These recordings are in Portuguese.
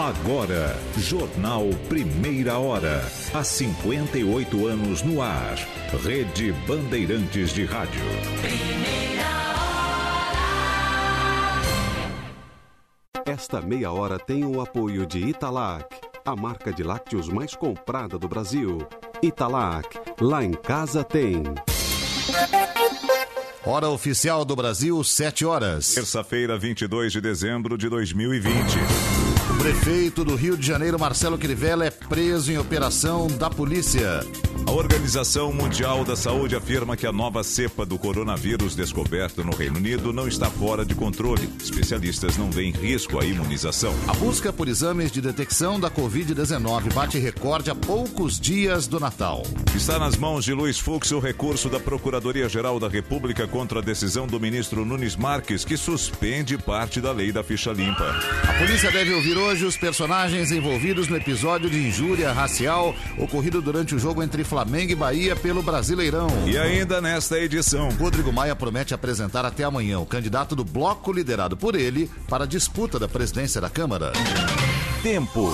Agora, Jornal Primeira Hora. Há 58 anos no ar. Rede Bandeirantes de Rádio. Esta meia hora tem o apoio de Italac, a marca de lácteos mais comprada do Brasil. Italac, lá em casa tem. Hora oficial do Brasil, 7 horas. Terça-feira, 22 de dezembro de 2020. Prefeito do Rio de Janeiro, Marcelo Crivella, é preso em operação da polícia. A Organização Mundial da Saúde afirma que a nova cepa do coronavírus descoberta no Reino Unido não está fora de controle. Especialistas não veem risco à imunização. A busca por exames de detecção da Covid-19 bate recorde a poucos dias do Natal. Está nas mãos de Luiz Fux o recurso da Procuradoria-Geral da República contra a decisão do ministro Nunes Marques, que suspende parte da lei da ficha limpa. A polícia deve ouvir hoje os personagens envolvidos no episódio de injúria racial ocorrido durante o jogo entre Flamengo e Bahia pelo Brasileirão. E ainda nesta edição, Rodrigo Maia promete apresentar até amanhã o candidato do bloco liderado por ele para a disputa da presidência da Câmara. Tempo.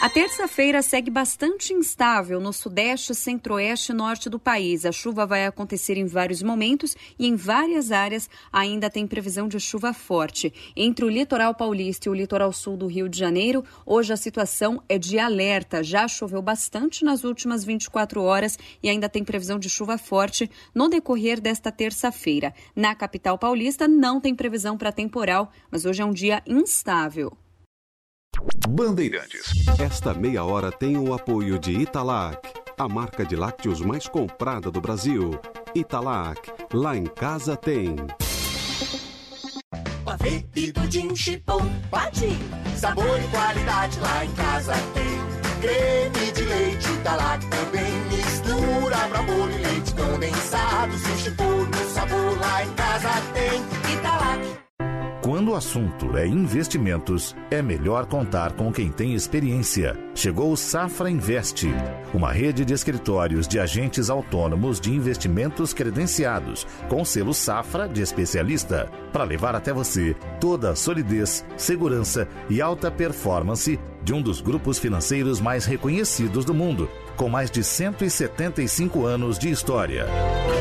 A terça-feira segue bastante instável no sudeste, centro-oeste e norte do país. A chuva vai acontecer em vários momentos e em várias áreas ainda tem previsão de chuva forte. Entre o litoral paulista e o litoral sul do Rio de Janeiro, hoje a situação é de alerta. Já choveu bastante nas últimas 24 horas e ainda tem previsão de chuva forte no decorrer desta terça-feira. Na capital paulista não tem previsão para temporal, mas hoje é um dia instável. Bandeirantes. Esta meia hora tem o apoio de Italac, a marca de lácteos mais comprada do Brasil. Italac, lá em casa tem. Pavê e pudim chipom, pati. Sabor e qualidade lá em casa tem. Creme de leite Italac também. Mistura pra bolo e leite condensado. Chipom no sabor lá em casa tem. Italac. Quando o assunto é investimentos, é melhor contar com quem tem experiência. Chegou o Safra Invest, uma rede de escritórios de agentes autônomos de investimentos credenciados, com selo Safra de especialista, para levar até você toda a solidez, segurança e alta performance de um dos grupos financeiros mais reconhecidos do mundo, com mais de 175 anos de história.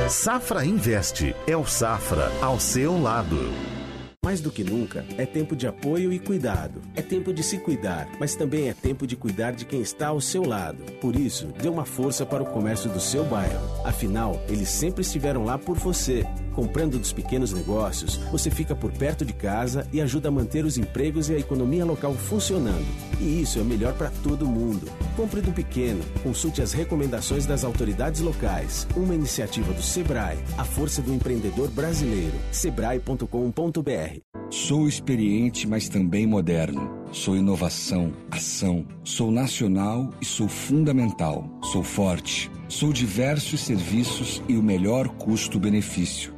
Safra Invest é o Safra ao seu lado. Mais do que nunca, é tempo de apoio e cuidado. É tempo de se cuidar, mas também é tempo de cuidar de quem está ao seu lado. Por isso, dê uma força para o comércio do seu bairro. Afinal, eles sempre estiveram lá por você. Comprando dos pequenos negócios, você fica por perto de casa e ajuda a manter os empregos e a economia local funcionando. E isso é melhor para todo mundo. Compre do pequeno, consulte as recomendações das autoridades locais. Uma iniciativa do Sebrae, a força do empreendedor brasileiro. Sebrae.com.br Sou experiente, mas também moderno. Sou inovação, ação. Sou nacional e sou fundamental. Sou forte. Sou diversos serviços e o melhor custo-benefício.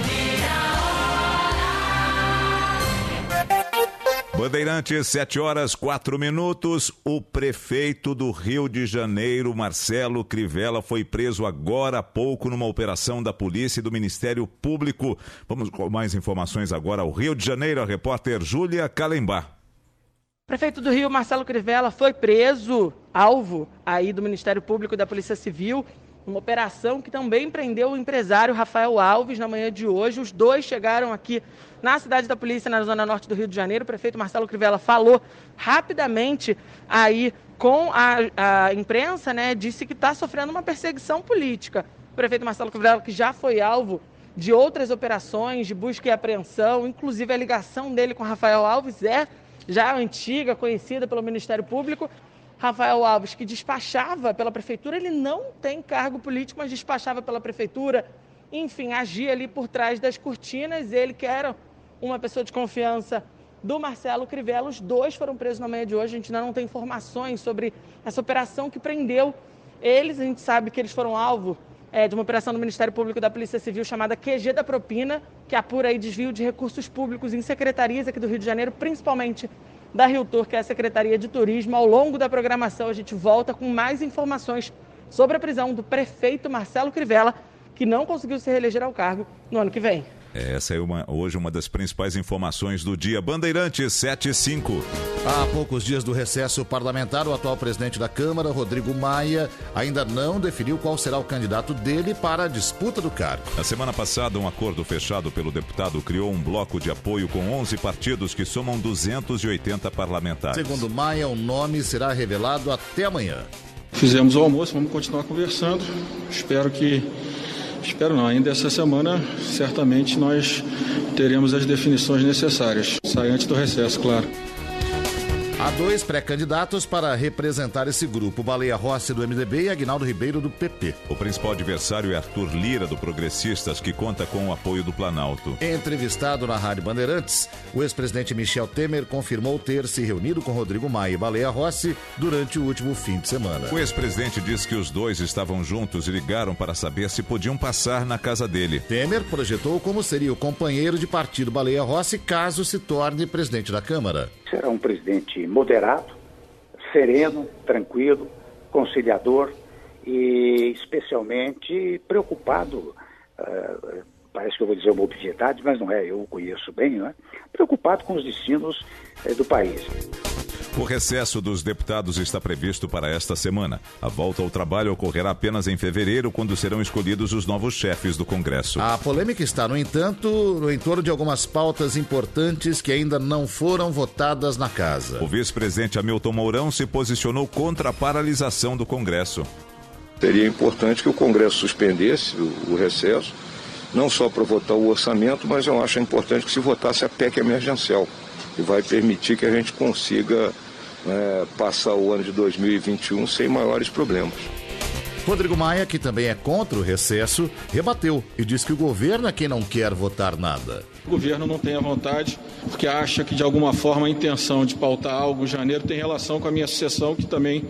Bandeirantes, 7 horas 4 minutos. O prefeito do Rio de Janeiro, Marcelo Crivella, foi preso agora há pouco numa operação da polícia e do Ministério Público. Vamos com mais informações agora ao Rio de Janeiro. A repórter Júlia Calembar. Prefeito do Rio, Marcelo Crivella, foi preso, alvo aí do Ministério Público e da Polícia Civil, uma operação que também prendeu o empresário Rafael Alves na manhã de hoje. Os dois chegaram aqui na cidade da polícia, na zona norte do Rio de Janeiro. O prefeito Marcelo Crivella falou rapidamente aí com a, a imprensa, né? Disse que está sofrendo uma perseguição política. O prefeito Marcelo Crivella, que já foi alvo de outras operações de busca e apreensão, inclusive a ligação dele com Rafael Alves é já antiga, conhecida pelo Ministério Público. Rafael Alves, que despachava pela prefeitura, ele não tem cargo político, mas despachava pela prefeitura, enfim, agia ali por trás das cortinas. Ele que era uma pessoa de confiança do Marcelo Crivella, os dois foram presos na manhã de hoje. A gente ainda não tem informações sobre essa operação que prendeu eles. A gente sabe que eles foram alvo é, de uma operação do Ministério Público da Polícia Civil chamada QG da Propina, que apura aí desvio de recursos públicos em secretarias aqui do Rio de Janeiro, principalmente da Rio Tour, que é a Secretaria de Turismo. Ao longo da programação, a gente volta com mais informações sobre a prisão do prefeito Marcelo Crivella, que não conseguiu se reeleger ao cargo no ano que vem. Essa é uma, hoje uma das principais informações do dia. Bandeirantes 75. Há poucos dias do recesso parlamentar, o atual presidente da Câmara, Rodrigo Maia, ainda não definiu qual será o candidato dele para a disputa do cargo. Na semana passada, um acordo fechado pelo deputado criou um bloco de apoio com 11 partidos que somam 280 parlamentares. Segundo Maia, o nome será revelado até amanhã. Fizemos o almoço, vamos continuar conversando. Espero que Espero não, ainda essa semana certamente nós teremos as definições necessárias. Sai antes do recesso, claro. Há dois pré-candidatos para representar esse grupo: Baleia Rossi do MDB e Agnaldo Ribeiro do PP. O principal adversário é Arthur Lira do Progressistas, que conta com o apoio do Planalto. Entrevistado na Rádio Bandeirantes, o ex-presidente Michel Temer confirmou ter se reunido com Rodrigo Maia e Baleia Rossi durante o último fim de semana. O ex-presidente disse que os dois estavam juntos e ligaram para saber se podiam passar na casa dele. Temer projetou como seria o companheiro de partido Baleia Rossi caso se torne presidente da Câmara. Será um presidente moderado, sereno, tranquilo, conciliador e especialmente preocupado. Uh, parece que eu vou dizer uma obviedade, mas não é, eu o conheço bem, não é? Preocupado com os destinos uh, do país. O recesso dos deputados está previsto para esta semana. A volta ao trabalho ocorrerá apenas em fevereiro, quando serão escolhidos os novos chefes do Congresso. A polêmica está, no entanto, no entorno de algumas pautas importantes que ainda não foram votadas na casa. O vice-presidente Hamilton Mourão se posicionou contra a paralisação do Congresso. Seria importante que o Congresso suspendesse o, o recesso, não só para votar o orçamento, mas eu acho importante que se votasse a PEC emergencial que vai permitir que a gente consiga é, passar o ano de 2021 sem maiores problemas. Rodrigo Maia, que também é contra o recesso, rebateu e disse que o governo é quem não quer votar nada. O governo não tem a vontade, porque acha que de alguma forma a intenção de pautar algo em janeiro tem relação com a minha sucessão, que também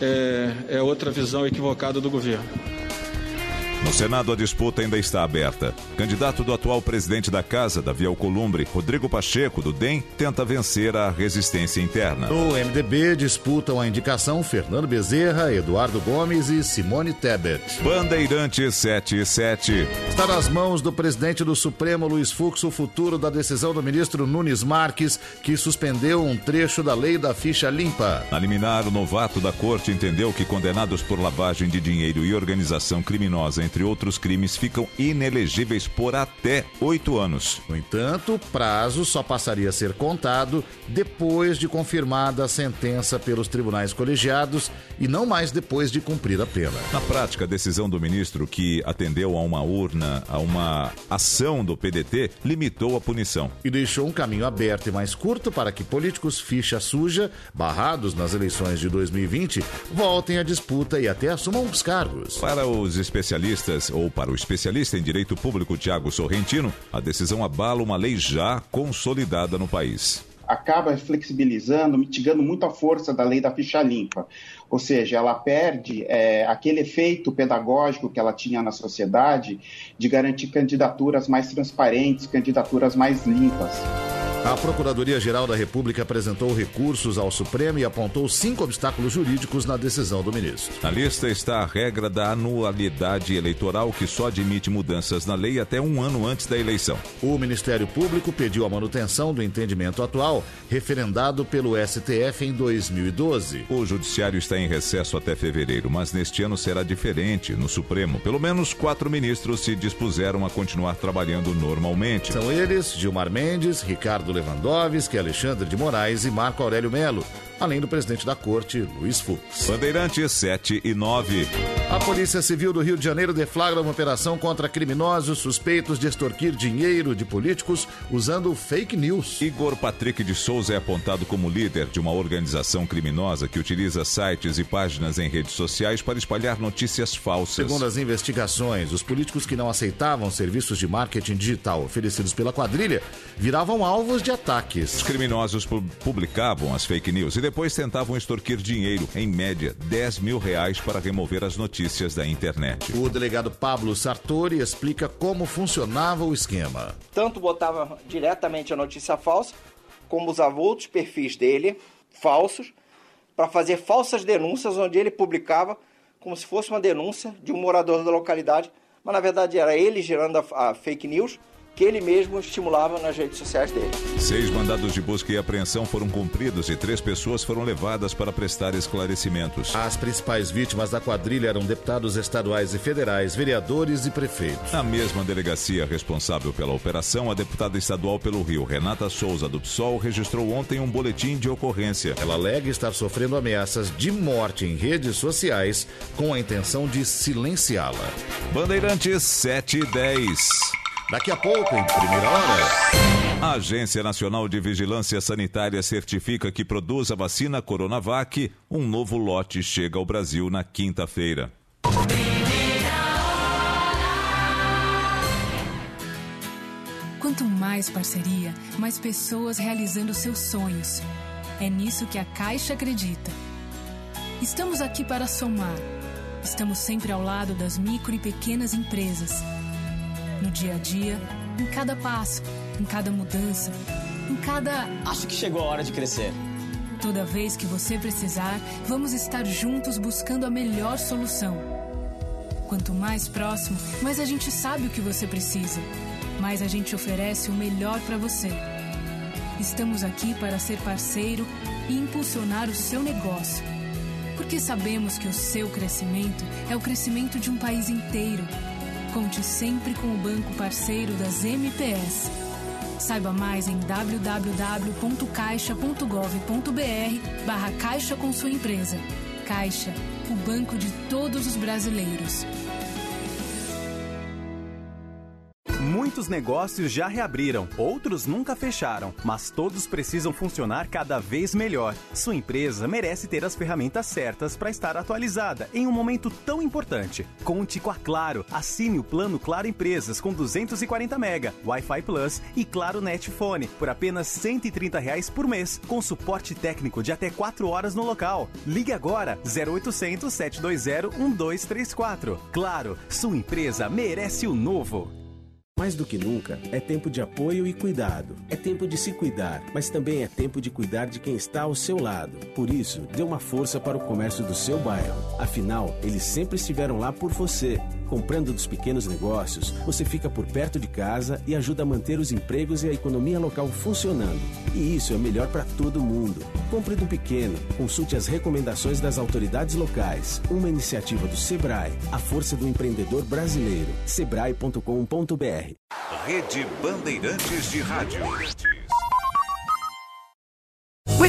é, é outra visão equivocada do governo. No Senado, a disputa ainda está aberta. Candidato do atual presidente da Casa, Davi Alcolumbre, Rodrigo Pacheco, do DEM, tenta vencer a resistência interna. No MDB, disputam a indicação Fernando Bezerra, Eduardo Gomes e Simone Tebet. Bandeirante 77. Está nas mãos do presidente do Supremo, Luiz Fux, o futuro da decisão do ministro Nunes Marques, que suspendeu um trecho da lei da ficha limpa. Na liminar, o novato da corte entendeu que condenados por lavagem de dinheiro e organização criminosa entre outros crimes, ficam inelegíveis por até oito anos. No entanto, o prazo só passaria a ser contado depois de confirmada a sentença pelos tribunais colegiados e não mais depois de cumprir a pena. Na prática, a decisão do ministro, que atendeu a uma urna, a uma ação do PDT, limitou a punição. E deixou um caminho aberto e mais curto para que políticos ficha suja, barrados nas eleições de 2020, voltem à disputa e até assumam os cargos. Para os especialistas, ou para o especialista em direito público Tiago Sorrentino, a decisão abala uma lei já consolidada no país. Acaba flexibilizando, mitigando muito a força da lei da ficha limpa. Ou seja, ela perde é, aquele efeito pedagógico que ela tinha na sociedade de garantir candidaturas mais transparentes, candidaturas mais limpas. A Procuradoria-Geral da República apresentou recursos ao Supremo e apontou cinco obstáculos jurídicos na decisão do ministro. Na lista está a regra da anualidade eleitoral, que só admite mudanças na lei até um ano antes da eleição. O Ministério Público pediu a manutenção do entendimento atual, referendado pelo STF em 2012. O Judiciário está em recesso até fevereiro, mas neste ano será diferente. No Supremo, pelo menos quatro ministros se dispuseram a continuar trabalhando normalmente. São eles Gilmar Mendes, Ricardo Lewandowski, Alexandre de Moraes e Marco Aurélio Melo, além do presidente da corte, Luiz Fux. Bandeirantes 7 e 9. A Polícia Civil do Rio de Janeiro deflagra uma operação contra criminosos suspeitos de extorquir dinheiro de políticos usando fake news. Igor Patrick de Souza é apontado como líder de uma organização criminosa que utiliza sites e páginas em redes sociais para espalhar notícias falsas. Segundo as investigações, os políticos que não aceitavam serviços de marketing digital oferecidos pela quadrilha viravam alvos de ataques. Os criminosos pu- publicavam as fake news e depois tentavam extorquir dinheiro, em média 10 mil reais, para remover as notícias da internet. O delegado Pablo Sartori explica como funcionava o esquema. tanto botava diretamente a notícia falsa, como usava outros perfis dele, falsos, para fazer falsas denúncias, onde ele publicava como se fosse uma denúncia de um morador da localidade, mas na verdade era ele gerando a, a fake news que ele mesmo estimulava nas redes sociais dele. Seis mandados de busca e apreensão foram cumpridos e três pessoas foram levadas para prestar esclarecimentos. As principais vítimas da quadrilha eram deputados estaduais e federais, vereadores e prefeitos. Na mesma delegacia responsável pela operação, a deputada estadual pelo Rio, Renata Souza do PSOL, registrou ontem um boletim de ocorrência. Ela alega estar sofrendo ameaças de morte em redes sociais com a intenção de silenciá-la. Bandeirantes 7 e 10. Daqui a pouco, em primeira hora. A Agência Nacional de Vigilância Sanitária certifica que produz a vacina Coronavac. Um novo lote chega ao Brasil na quinta-feira. Quanto mais parceria, mais pessoas realizando seus sonhos. É nisso que a Caixa acredita. Estamos aqui para somar. Estamos sempre ao lado das micro e pequenas empresas. No dia a dia, em cada passo, em cada mudança, em cada. Acho que chegou a hora de crescer. Toda vez que você precisar, vamos estar juntos buscando a melhor solução. Quanto mais próximo, mais a gente sabe o que você precisa. Mais a gente oferece o melhor para você. Estamos aqui para ser parceiro e impulsionar o seu negócio. Porque sabemos que o seu crescimento é o crescimento de um país inteiro. Conte sempre com o banco parceiro das MPS. Saiba mais em www.caixa.gov.br barra Caixa com sua empresa. Caixa, o banco de todos os brasileiros. Muitos negócios já reabriram, outros nunca fecharam, mas todos precisam funcionar cada vez melhor. Sua empresa merece ter as ferramentas certas para estar atualizada em um momento tão importante. Conte com a Claro. Assine o plano Claro Empresas com 240 mega, Wi-Fi Plus e Claro Net Fone por apenas 130 reais por mês, com suporte técnico de até 4 horas no local. Ligue agora 0800 720 1234. Claro, sua empresa merece o novo. Mais do que nunca, é tempo de apoio e cuidado. É tempo de se cuidar, mas também é tempo de cuidar de quem está ao seu lado. Por isso, dê uma força para o comércio do seu bairro. Afinal, eles sempre estiveram lá por você. Comprando dos pequenos negócios, você fica por perto de casa e ajuda a manter os empregos e a economia local funcionando. E isso é melhor para todo mundo. Compre do pequeno, consulte as recomendações das autoridades locais. Uma iniciativa do Sebrae, a força do empreendedor brasileiro. Sebrae.com.br Rede Bandeirantes de Rádio.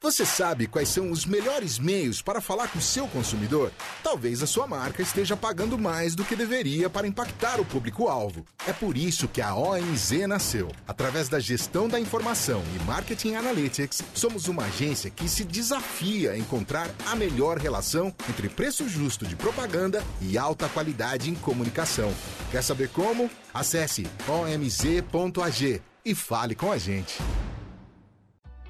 Você sabe quais são os melhores meios para falar com seu consumidor? Talvez a sua marca esteja pagando mais do que deveria para impactar o público-alvo. É por isso que a OMZ nasceu. Através da gestão da informação e marketing analytics, somos uma agência que se desafia a encontrar a melhor relação entre preço justo de propaganda e alta qualidade em comunicação. Quer saber como? Acesse omz.ag e fale com a gente.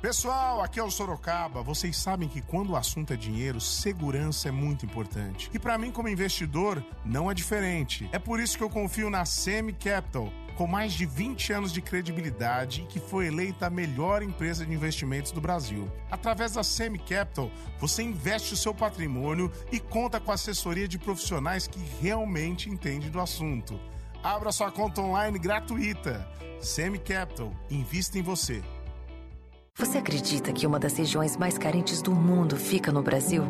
Pessoal, aqui é o Sorocaba. Vocês sabem que quando o assunto é dinheiro, segurança é muito importante. E para mim, como investidor, não é diferente. É por isso que eu confio na Semi Capital, com mais de 20 anos de credibilidade e que foi eleita a melhor empresa de investimentos do Brasil. Através da Semi Capital, você investe o seu patrimônio e conta com a assessoria de profissionais que realmente entendem do assunto. Abra sua conta online gratuita. Semi Capital, invista em você. Você acredita que uma das regiões mais carentes do mundo fica no Brasil?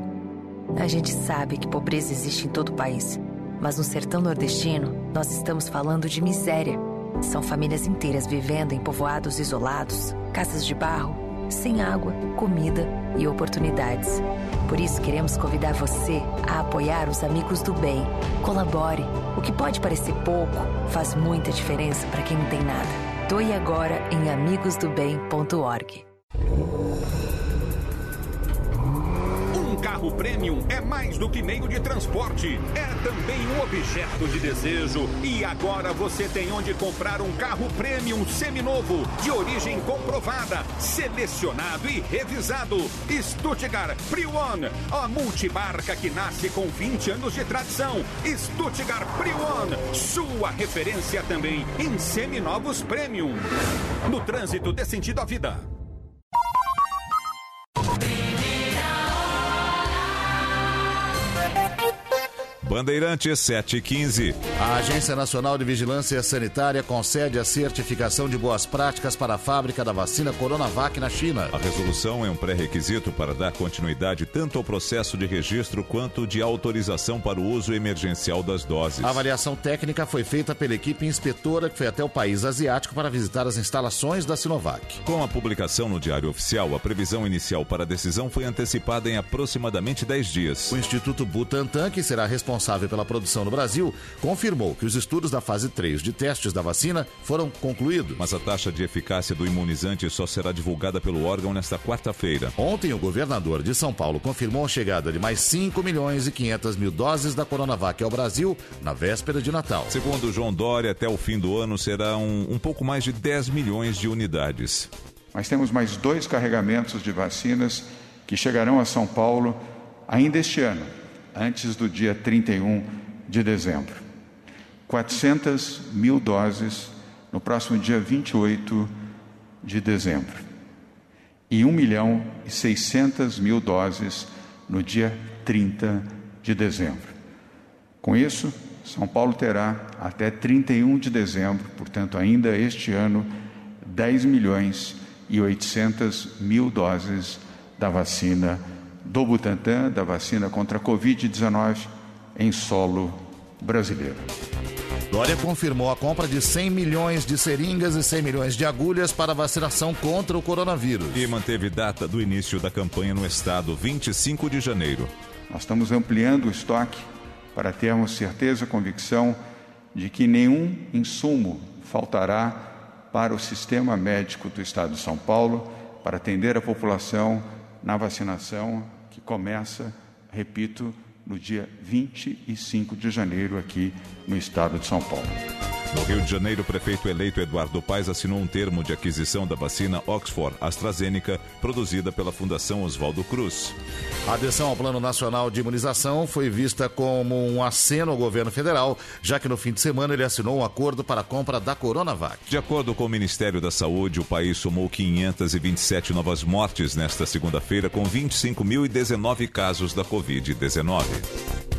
A gente sabe que pobreza existe em todo o país, mas no sertão nordestino, nós estamos falando de miséria. São famílias inteiras vivendo em povoados isolados, casas de barro, sem água, comida e oportunidades. Por isso queremos convidar você a apoiar os amigos do bem. Colabore. O que pode parecer pouco faz muita diferença para quem não tem nada. Doe agora em amigosdobem.org. carro premium é mais do que meio de transporte, é também um objeto de desejo. E agora você tem onde comprar um carro premium seminovo, de origem comprovada, selecionado e revisado. Stuttgart Pre-One, a multimarca que nasce com 20 anos de tradição. Stuttgart Pre-One, sua referência também em seminovos premium. No trânsito dê sentido à vida. Bandeirantes 715. A Agência Nacional de Vigilância Sanitária concede a certificação de boas práticas para a fábrica da vacina Coronavac na China. A resolução é um pré-requisito para dar continuidade tanto ao processo de registro quanto de autorização para o uso emergencial das doses. A avaliação técnica foi feita pela equipe inspetora que foi até o país asiático para visitar as instalações da Sinovac. Com a publicação no Diário Oficial, a previsão inicial para a decisão foi antecipada em aproximadamente 10 dias. O Instituto Butantan, que será responsável pela produção no Brasil, confirmou que os estudos da fase 3 de testes da vacina foram concluídos. Mas a taxa de eficácia do imunizante só será divulgada pelo órgão nesta quarta-feira. Ontem, o governador de São Paulo confirmou a chegada de mais 5 milhões e 500 mil doses da Coronavac ao Brasil na véspera de Natal. Segundo João Dória, até o fim do ano serão um, um pouco mais de 10 milhões de unidades. Mas temos mais dois carregamentos de vacinas que chegarão a São Paulo ainda este ano antes do dia 31 de dezembro. 400 mil doses no próximo dia 28 de dezembro. E 1 milhão e 600 mil doses no dia 30 de dezembro. Com isso, São Paulo terá até 31 de dezembro, portanto, ainda este ano, 10 milhões e 800 mil doses da vacina do Butantan, da vacina contra a Covid-19, em solo brasileiro. Dória confirmou a compra de 100 milhões de seringas e 100 milhões de agulhas para vacinação contra o coronavírus. E manteve data do início da campanha no estado, 25 de janeiro. Nós estamos ampliando o estoque para termos certeza e convicção de que nenhum insumo faltará para o sistema médico do estado de São Paulo para atender a população na vacinação começa, repito, no dia 25 de janeiro aqui no estado de São Paulo. No Rio de Janeiro, o prefeito eleito Eduardo Paes assinou um termo de aquisição da vacina Oxford AstraZeneca, produzida pela Fundação Oswaldo Cruz. A adesão ao Plano Nacional de Imunização foi vista como um aceno ao governo federal, já que no fim de semana ele assinou um acordo para a compra da Coronavac. De acordo com o Ministério da Saúde, o país somou 527 novas mortes nesta segunda-feira, com 25.019 casos da Covid-19.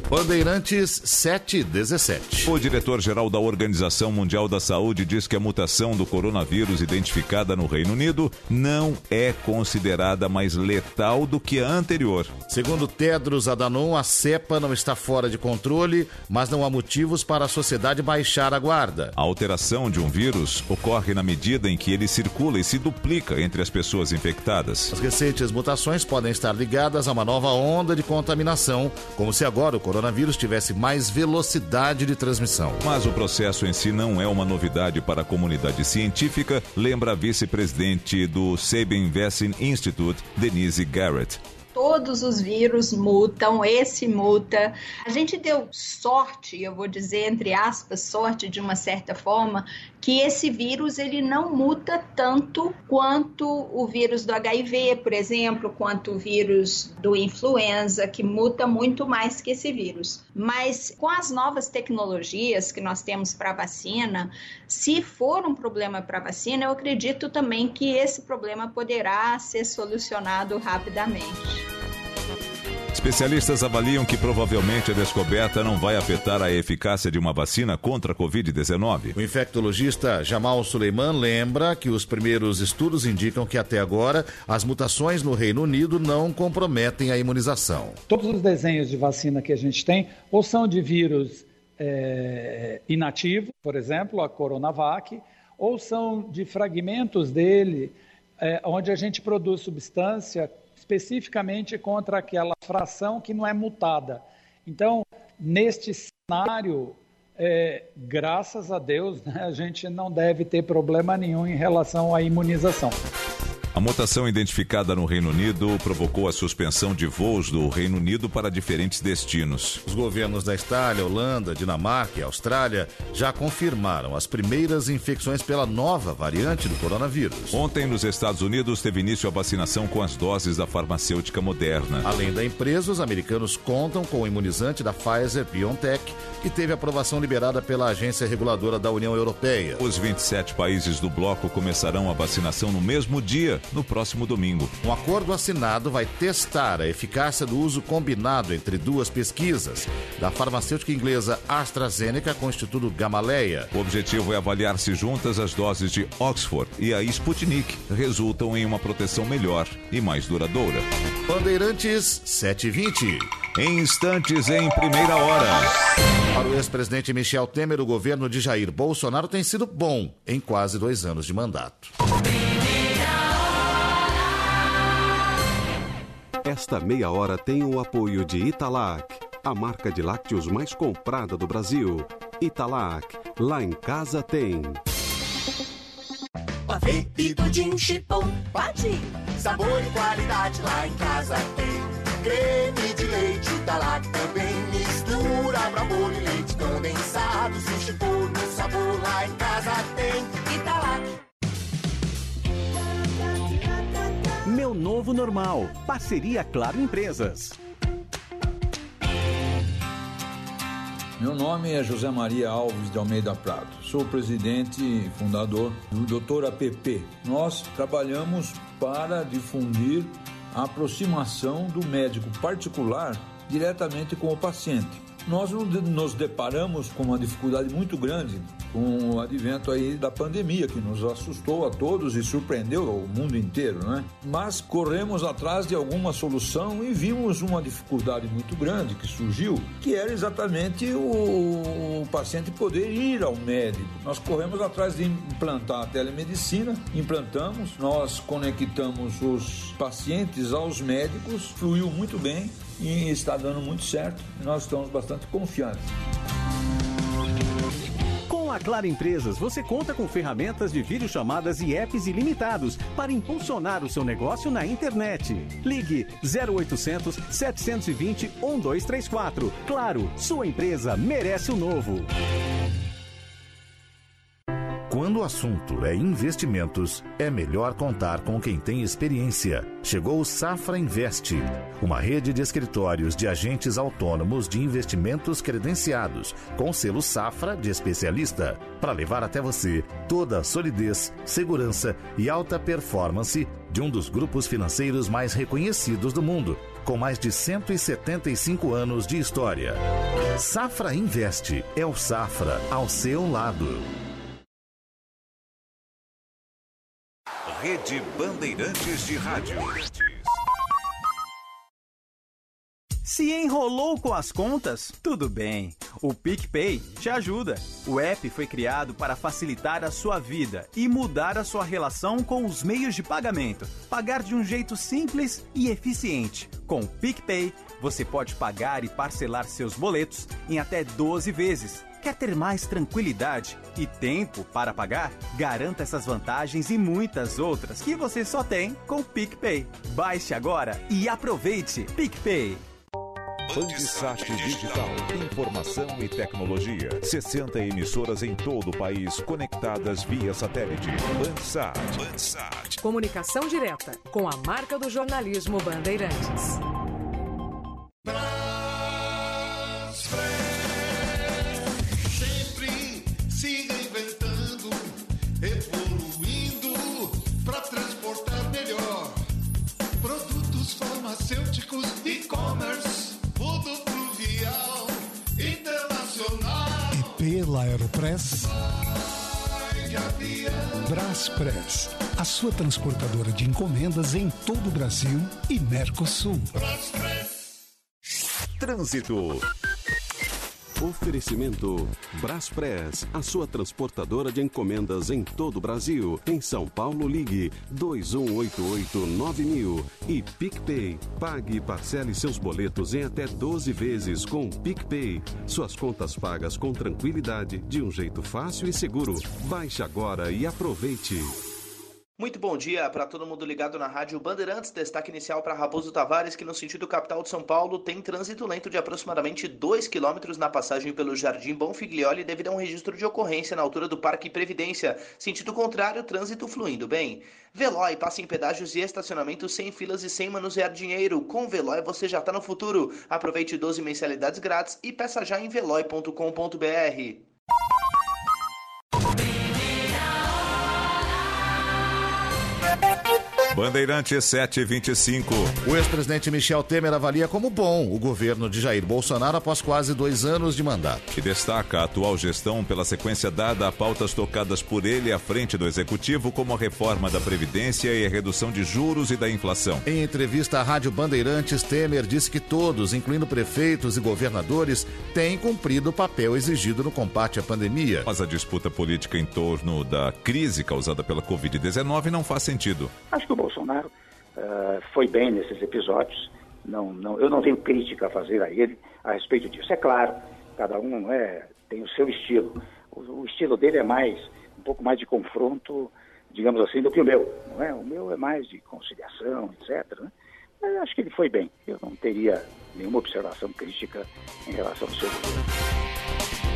Bandeirantes 717. O diretor-geral da Organização Mundial da Saúde diz que a mutação do coronavírus identificada no Reino Unido não é considerada mais letal do que a anterior. Segundo Tedros Adhanom, a cepa não está fora de controle, mas não há motivos para a sociedade baixar a guarda. A alteração de um vírus ocorre na medida em que ele circula e se duplica entre as pessoas infectadas. As recentes mutações podem estar ligadas a uma nova onda de contaminação, como se agora o coronavírus tivesse mais velocidade de transmissão. Mas o processo em si não é uma novidade para a comunidade científica, lembra a vice-presidente do Sabin Vaccine Institute, Denise Garrett todos os vírus mutam, esse muta. A gente deu sorte, eu vou dizer entre aspas, sorte de uma certa forma, que esse vírus ele não muta tanto quanto o vírus do HIV, por exemplo, quanto o vírus do influenza, que muta muito mais que esse vírus. Mas com as novas tecnologias que nós temos para vacina, se for um problema para vacina, eu acredito também que esse problema poderá ser solucionado rapidamente. Especialistas avaliam que provavelmente a descoberta não vai afetar a eficácia de uma vacina contra a Covid-19. O infectologista Jamal Suleiman lembra que os primeiros estudos indicam que até agora as mutações no Reino Unido não comprometem a imunização. Todos os desenhos de vacina que a gente tem ou são de vírus é, inativo, por exemplo, a Coronavac, ou são de fragmentos dele, é, onde a gente produz substância especificamente contra aquela fração que não é mutada. Então, neste cenário, é, graças a Deus, né, a gente não deve ter problema nenhum em relação à imunização. A mutação identificada no Reino Unido provocou a suspensão de voos do Reino Unido para diferentes destinos. Os governos da Itália, Holanda, Dinamarca e Austrália já confirmaram as primeiras infecções pela nova variante do coronavírus. Ontem, nos Estados Unidos, teve início a vacinação com as doses da farmacêutica moderna. Além da empresa, os americanos contam com o imunizante da Pfizer BioNTech, que teve aprovação liberada pela agência reguladora da União Europeia. Os 27 países do bloco começarão a vacinação no mesmo dia no próximo domingo. Um acordo assinado vai testar a eficácia do uso combinado entre duas pesquisas, da farmacêutica inglesa AstraZeneca com o Instituto Gamaleya. O objetivo é avaliar se juntas as doses de Oxford e a Sputnik resultam em uma proteção melhor e mais duradoura. Bandeirantes 720. Em instantes, em primeira hora. Para o ex-presidente Michel Temer, o governo de Jair Bolsonaro tem sido bom em quase dois anos de mandato. Esta meia hora tem o apoio de Italac, a marca de lácteos mais comprada do Brasil. Italac, lá em casa tem. Pavê e pudim chipom, pati. Sabor e qualidade lá em casa tem. Creme de leite Italac também. Mistura pra bolo e leite condensado. Se chipom no sabor lá em casa tem. Meu Novo Normal. Parceria Claro Empresas. Meu nome é José Maria Alves de Almeida Prado. Sou presidente e fundador do Doutor APP. Nós trabalhamos para difundir a aproximação do médico particular diretamente com o paciente nós nos deparamos com uma dificuldade muito grande com o advento aí da pandemia que nos assustou a todos e surpreendeu o mundo inteiro, né? Mas corremos atrás de alguma solução e vimos uma dificuldade muito grande que surgiu, que era exatamente o, o paciente poder ir ao médico. Nós corremos atrás de implantar a telemedicina, implantamos, nós conectamos os pacientes aos médicos, fluiu muito bem e está dando muito certo. Nós estamos bastante confiantes. Com a Claro Empresas, você conta com ferramentas de videochamadas e apps ilimitados para impulsionar o seu negócio na internet. Ligue 0800 720 1234. Claro, sua empresa merece o novo. Quando o assunto é investimentos, é melhor contar com quem tem experiência. Chegou o Safra Invest, uma rede de escritórios de agentes autônomos de investimentos credenciados, com selo Safra de especialista, para levar até você toda a solidez, segurança e alta performance de um dos grupos financeiros mais reconhecidos do mundo com mais de 175 anos de história. Safra Investe é o Safra ao seu lado. Rede Bandeirantes de Rádio. Se enrolou com as contas? Tudo bem. O PicPay te ajuda. O app foi criado para facilitar a sua vida e mudar a sua relação com os meios de pagamento. Pagar de um jeito simples e eficiente. Com o PicPay, você pode pagar e parcelar seus boletos em até 12 vezes. Quer ter mais tranquilidade e tempo para pagar? Garanta essas vantagens e muitas outras que você só tem com o PicPay. Baixe agora e aproveite. PicPay. Bandsat Digital. Informação e tecnologia. 60 emissoras em todo o país conectadas via satélite. Bandsat. Bandsat. Comunicação direta com a marca do jornalismo Bandeirantes. Aeropress. Braspress, a sua transportadora de encomendas em todo o Brasil e Mercosul. Trânsito. Oferecimento Braspress, a sua transportadora de encomendas em todo o Brasil. Em São Paulo, ligue 2188-9000 e PicPay. Pague e parcele seus boletos em até 12 vezes com PicPay. Suas contas pagas com tranquilidade, de um jeito fácil e seguro. Baixe agora e aproveite. Muito bom dia para todo mundo ligado na Rádio Bandeirantes. Destaque inicial para Raposo Tavares, que no sentido capital de São Paulo tem trânsito lento de aproximadamente 2 km na passagem pelo Jardim Bonfiglioli devido a um registro de ocorrência na altura do Parque Previdência. Sentido contrário, trânsito fluindo bem. Veloy passa em pedágios e estacionamentos sem filas e sem manusear dinheiro. Com Veloy você já está no futuro. Aproveite 12 mensalidades grátis e peça já em veloy.com.br. Bandeirante 725. O ex-presidente Michel Temer avalia como bom o governo de Jair Bolsonaro após quase dois anos de mandato. Que destaca a atual gestão pela sequência dada a pautas tocadas por ele à frente do executivo, como a reforma da Previdência e a redução de juros e da inflação. Em entrevista à Rádio Bandeirantes, Temer disse que todos, incluindo prefeitos e governadores, têm cumprido o papel exigido no combate à pandemia. Mas a disputa política em torno da crise causada pela Covid-19 não faz sentido. Acho que o Bolsonaro uh, foi bem nesses episódios. Não, não, eu não tenho crítica a fazer a ele a respeito disso. É claro, cada um é, tem o seu estilo. O, o, estilo dele é mais, um pouco mais de confronto, digamos assim, do que o meu. Não é? O meu é mais de conciliação, etc. Né? Eu acho que ele foi bem. Eu não teria nenhuma observação crítica em relação ao seu governo.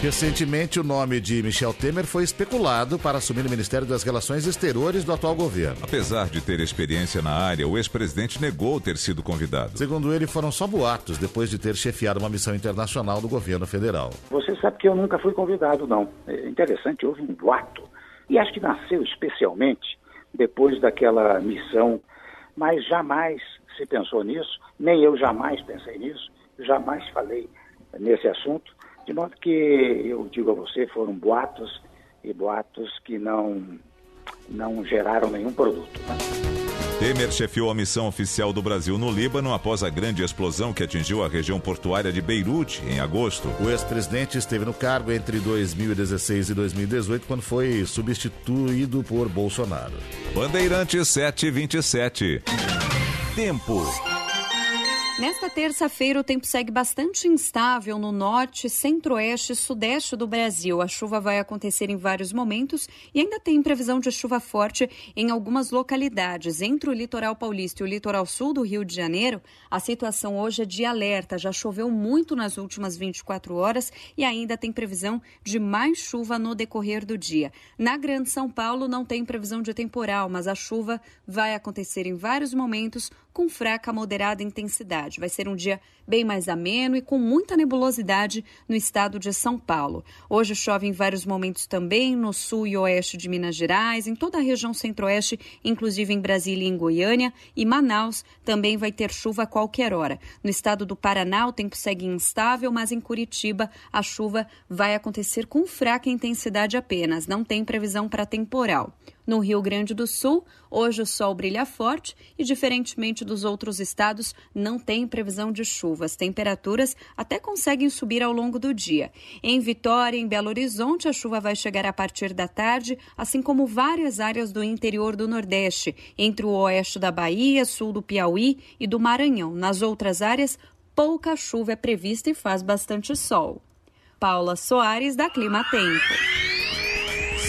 Recentemente, o nome de Michel Temer foi especulado para assumir o Ministério das Relações Exteriores do atual governo. Apesar de ter experiência na área, o ex-presidente negou ter sido convidado. Segundo ele, foram só boatos depois de ter chefiado uma missão internacional do governo federal. Você sabe que eu nunca fui convidado, não. É interessante, houve um boato. E acho que nasceu especialmente depois daquela missão, mas jamais se pensou nisso, nem eu jamais pensei nisso, jamais falei nesse assunto. De modo que eu digo a você, foram boatos e boatos que não, não geraram nenhum produto. Né? Temer chefiou a missão oficial do Brasil no Líbano após a grande explosão que atingiu a região portuária de Beirute em agosto. O ex-presidente esteve no cargo entre 2016 e 2018, quando foi substituído por Bolsonaro. Bandeirante 727. Tempo. Nesta terça-feira, o tempo segue bastante instável no norte, centro-oeste e sudeste do Brasil. A chuva vai acontecer em vários momentos e ainda tem previsão de chuva forte em algumas localidades. Entre o litoral paulista e o litoral sul do Rio de Janeiro, a situação hoje é de alerta. Já choveu muito nas últimas 24 horas e ainda tem previsão de mais chuva no decorrer do dia. Na Grande São Paulo, não tem previsão de temporal, mas a chuva vai acontecer em vários momentos com fraca a moderada intensidade. Vai ser um dia bem mais ameno e com muita nebulosidade no estado de São Paulo. Hoje chove em vários momentos também no sul e oeste de Minas Gerais, em toda a região centro-oeste, inclusive em Brasília e em Goiânia, e Manaus também vai ter chuva a qualquer hora. No estado do Paraná, o tempo segue instável, mas em Curitiba a chuva vai acontecer com fraca intensidade apenas, não tem previsão para temporal. No Rio Grande do Sul, hoje o sol brilha forte e, diferentemente dos outros estados, não tem previsão de chuva. As temperaturas até conseguem subir ao longo do dia. Em Vitória, em Belo Horizonte, a chuva vai chegar a partir da tarde, assim como várias áreas do interior do Nordeste, entre o oeste da Bahia, sul do Piauí e do Maranhão. Nas outras áreas, pouca chuva é prevista e faz bastante sol. Paula Soares, da Clima Tempo.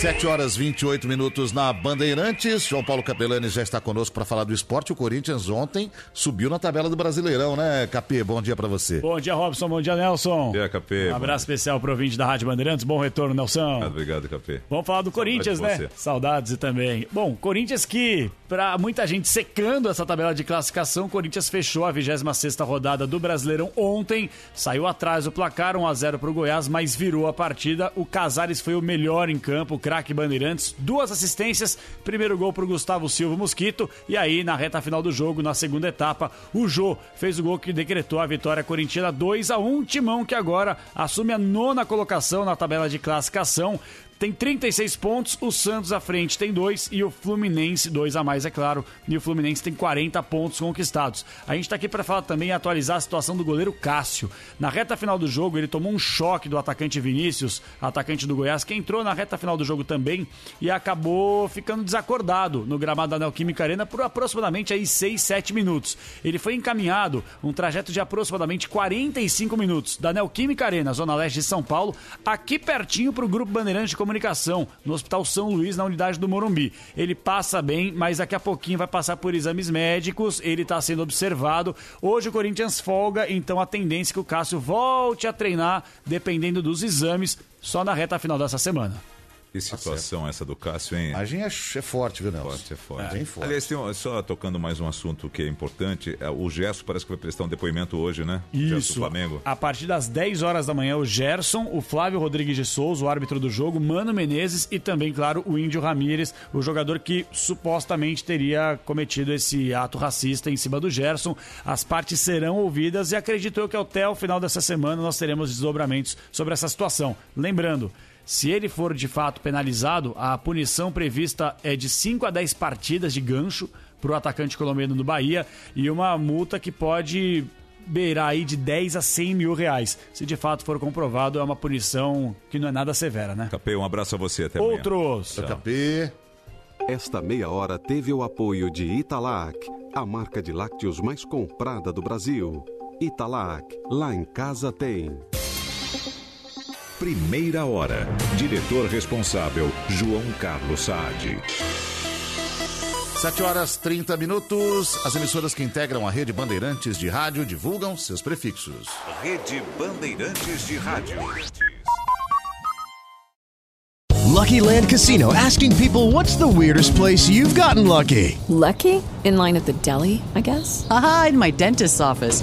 7 horas 28 minutos na Bandeirantes. João Paulo Capelani já está conosco para falar do esporte. O Corinthians ontem subiu na tabela do Brasileirão, né, Capê? Bom dia para você. Bom dia, Robson. Bom dia, Nelson. Bom dia, Capê. Um abraço especial pro ouvinte da Rádio Bandeirantes. Bom retorno, Nelson. Obrigado, Capê. Vamos falar do Corinthians, né? Saudades e também. Bom, Corinthians que, para muita gente secando essa tabela de classificação, Corinthians fechou a 26 rodada do Brasileirão ontem. Saiu atrás o placar, 1 a 0 pro Goiás, mas virou a partida. O Casares foi o melhor em campo, o craque Bandeirantes, duas assistências, primeiro gol para o Gustavo Silva Mosquito e aí na reta final do jogo, na segunda etapa, o Jô fez o gol que decretou a vitória corintiana 2 a 1 Timão que agora assume a nona colocação na tabela de classificação tem 36 pontos, o Santos à frente tem dois e o Fluminense, dois a mais, é claro, e o Fluminense tem 40 pontos conquistados. A gente está aqui para falar também e atualizar a situação do goleiro Cássio. Na reta final do jogo, ele tomou um choque do atacante Vinícius, atacante do Goiás, que entrou na reta final do jogo também e acabou ficando desacordado no gramado da Neoquímica Arena por aproximadamente aí 6, 7 minutos. Ele foi encaminhado um trajeto de aproximadamente 45 minutos da Neoquímica Arena, zona leste de São Paulo, aqui pertinho para o Grupo Bandeirante de Comunicação, no Hospital São Luís, na unidade do Morumbi. Ele passa bem, mas daqui a pouquinho vai passar por exames médicos, ele está sendo observado. Hoje o Corinthians folga, então a tendência é que o Cássio volte a treinar, dependendo dos exames, só na reta final dessa semana. Que situação essa do Cássio, hein? A imagem é, é forte, viu, Nelson? Forte, é forte. É, bem forte. Aliás, tem um- só tocando mais um assunto que é importante, é, o Gesso parece que vai prestar um depoimento hoje, né? Isso. Flamengo. A partir das 10 horas da manhã, o Gerson, o Flávio Rodrigues de Souza, o árbitro do jogo, Mano Menezes e também, claro, o Índio Ramírez, o jogador que supostamente teria cometido esse ato racista em cima do Gerson. As partes serão ouvidas e acredito eu que até o final dessa semana nós teremos desdobramentos sobre essa situação. Lembrando. Se ele for de fato penalizado, a punição prevista é de 5 a 10 partidas de gancho para o atacante colombiano do Bahia e uma multa que pode beirar aí de 10 a 100 mil reais. Se de fato for comprovado, é uma punição que não é nada severa, né? Capê, um abraço a você até amanhã. Outros. Capê. Esta meia hora teve o apoio de Italac, a marca de lácteos mais comprada do Brasil. Italac, lá em casa tem. Primeira hora. Diretor responsável, João Carlos Saad. 7 horas 30 minutos. As emissoras que integram a rede Bandeirantes de rádio divulgam seus prefixos. Rede Bandeirantes de Rádio. Lucky Land Casino asking people what's the weirdest place you've gotten lucky? Lucky? In line at the deli, I guess? Aha, in my dentist's office.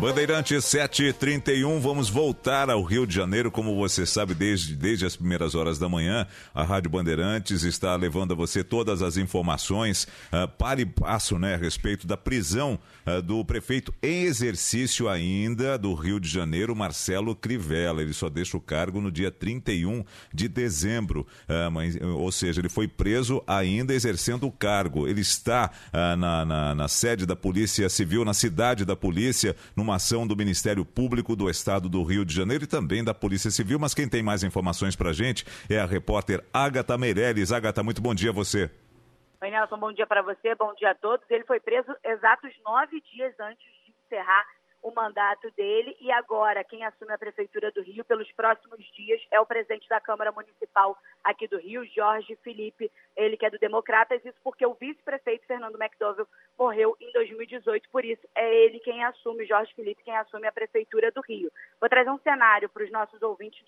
Bandeirantes 731, vamos voltar ao Rio de Janeiro, como você sabe, desde, desde as primeiras horas da manhã. A Rádio Bandeirantes está levando a você todas as informações uh, para e passo né, a respeito da prisão uh, do prefeito em exercício ainda do Rio de Janeiro, Marcelo Crivella. Ele só deixa o cargo no dia 31 de dezembro, uh, mas, ou seja, ele foi preso ainda exercendo o cargo. Ele está na, na, na sede da Polícia Civil, na cidade da Polícia numa ação do Ministério Público do Estado do Rio de Janeiro e também da Polícia Civil. Mas quem tem mais informações para a gente é a repórter Agatha Meirelles. Agatha, muito bom dia a você. Oi, Nelson, bom dia para você, bom dia a todos. Ele foi preso exatos nove dias antes de encerrar o mandato dele e agora quem assume a Prefeitura do Rio pelos próximos dias é o presidente da Câmara Municipal aqui do Rio, Jorge Felipe, ele que é do Democratas, isso porque o vice-prefeito Fernando McDowell morreu em 2018, por isso é ele quem assume, Jorge Felipe, quem assume a Prefeitura do Rio. Vou trazer um cenário para os nossos ouvintes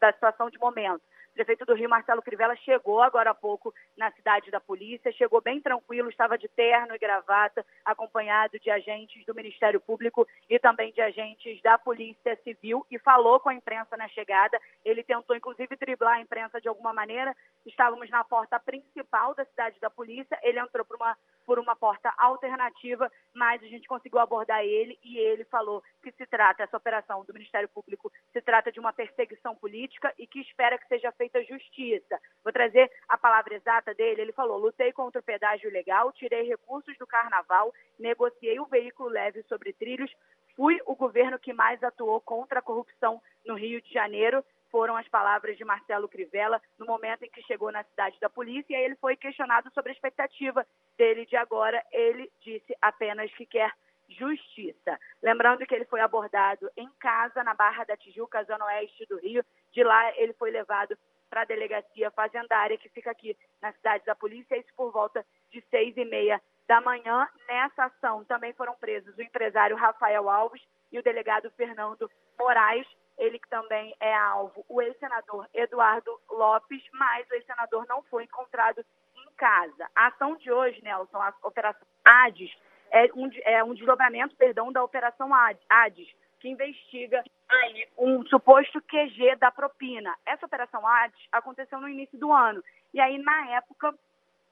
da situação de momento. Prefeito do Rio, Marcelo Crivella, chegou agora há pouco na cidade da polícia, chegou bem tranquilo, estava de terno e gravata, acompanhado de agentes do Ministério Público e também de agentes da Polícia Civil e falou com a imprensa na chegada. Ele tentou, inclusive, driblar a imprensa de alguma maneira. Estávamos na porta principal da cidade da polícia, ele entrou por uma, por uma porta alternativa, mas a gente conseguiu abordar ele e ele falou que se trata, essa operação do Ministério Público, se trata de uma perseguição política e que espera que seja feita justiça. Vou trazer a palavra exata dele. Ele falou: lutei contra o pedágio ilegal, tirei recursos do carnaval, negociei o veículo leve sobre trilhos, fui o governo que mais atuou contra a corrupção no Rio de Janeiro. Foram as palavras de Marcelo Crivella no momento em que chegou na cidade da polícia. E aí ele foi questionado sobre a expectativa dele de agora. Ele disse apenas que quer justiça. Lembrando que ele foi abordado em casa, na Barra da Tijuca, zona oeste do Rio. De lá, ele foi levado para a delegacia fazendária, que fica aqui na cidade da polícia, isso por volta de seis e meia da manhã. Nessa ação também foram presos o empresário Rafael Alves e o delegado Fernando Moraes, ele também é alvo, o ex-senador Eduardo Lopes, mas o ex-senador não foi encontrado em casa. A ação de hoje, Nelson, a Operação Hades, é um, é um desdobramento, perdão, da Operação Hades, que investiga aí um suposto QG da propina. Essa operação ADES aconteceu no início do ano. E aí, na época,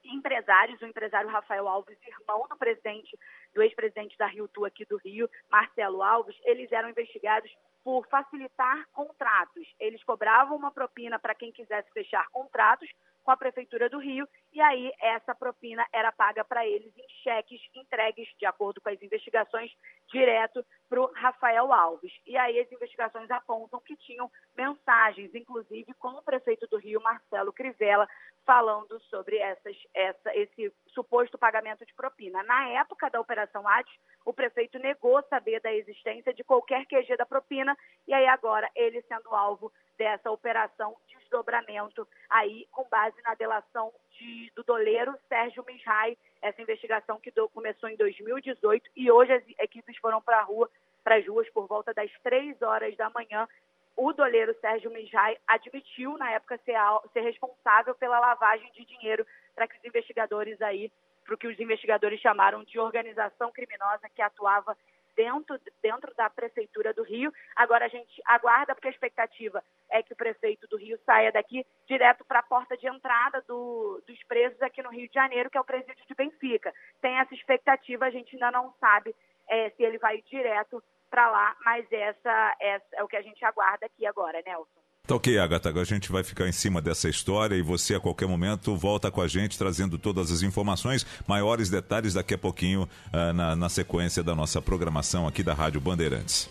empresários, o empresário Rafael Alves, irmão do presidente, do ex-presidente da Rio Tu aqui do Rio, Marcelo Alves, eles eram investigados por facilitar contratos. Eles cobravam uma propina para quem quisesse fechar contratos com a Prefeitura do Rio, e aí essa propina era paga para eles em cheques entregues, de acordo com as investigações, direto para o Rafael Alves. E aí as investigações apontam que tinham mensagens, inclusive com o prefeito do Rio, Marcelo Crivella, falando sobre essas, essa, esse suposto pagamento de propina. Na época da Operação ADES, o prefeito negou saber da existência de qualquer QG da propina, e aí agora ele sendo alvo dessa operação de desdobramento aí com base na delação de, do doleiro Sérgio Misrai, essa investigação que do, começou em 2018 e hoje as equipes foram para a rua, para as ruas por volta das três horas da manhã. O doleiro Sérgio Misrai admitiu na época ser, ser responsável pela lavagem de dinheiro para que os investigadores aí, para o que os investigadores chamaram de organização criminosa que atuava dentro, dentro da Prefeitura do Rio. Agora a gente aguarda, porque a expectativa é que o prefeito do Rio saia daqui direto para a porta de entrada do, dos presos aqui no Rio de Janeiro, que é o presídio de Benfica. Tem essa expectativa, a gente ainda não sabe é, se ele vai direto para lá, mas essa, essa é o que a gente aguarda aqui agora, Nelson. Tá ok, Agatha, agora a gente vai ficar em cima dessa história e você a qualquer momento volta com a gente trazendo todas as informações, maiores detalhes daqui a pouquinho uh, na, na sequência da nossa programação aqui da Rádio Bandeirantes.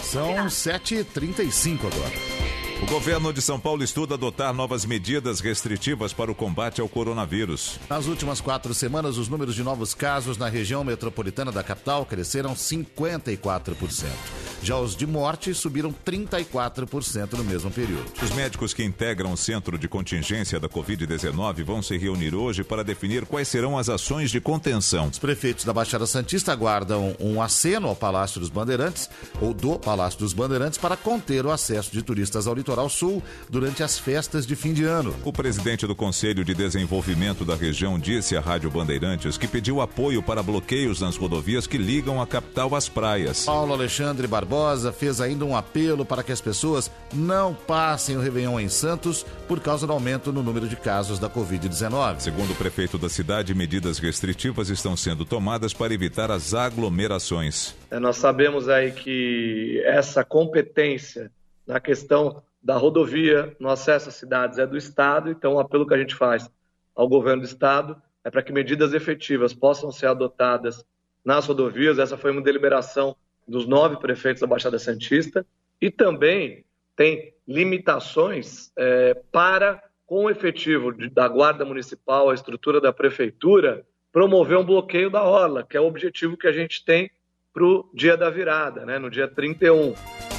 São 7h35 agora. O governo de São Paulo estuda adotar novas medidas restritivas para o combate ao coronavírus. Nas últimas quatro semanas, os números de novos casos na região metropolitana da capital cresceram 54%. Já os de morte subiram 34% no mesmo período. Os médicos que integram o centro de contingência da Covid-19 vão se reunir hoje para definir quais serão as ações de contenção. Os prefeitos da Baixada Santista aguardam um aceno ao Palácio dos Bandeirantes ou do Palácio dos Bandeirantes para conter o acesso de turistas ao litoral sul durante as festas de fim de ano. O presidente do Conselho de Desenvolvimento da região disse à Rádio Bandeirantes que pediu apoio para bloqueios nas rodovias que ligam a capital às praias. Paulo Alexandre Barbosa fez ainda um apelo para que as pessoas não passem o Réveillon em Santos por causa do aumento no número de casos da Covid-19. Segundo o prefeito da cidade, medidas restritivas estão sendo tomadas para evitar as aglomerações. É, nós sabemos aí que essa competência na questão da rodovia no acesso às cidades é do Estado, então o apelo que a gente faz ao governo do Estado é para que medidas efetivas possam ser adotadas nas rodovias. Essa foi uma deliberação dos nove prefeitos da Baixada Santista e também tem limitações é, para, com o efetivo de, da Guarda Municipal, a estrutura da Prefeitura, promover um bloqueio da orla, que é o objetivo que a gente tem para o dia da virada, né, no dia 31.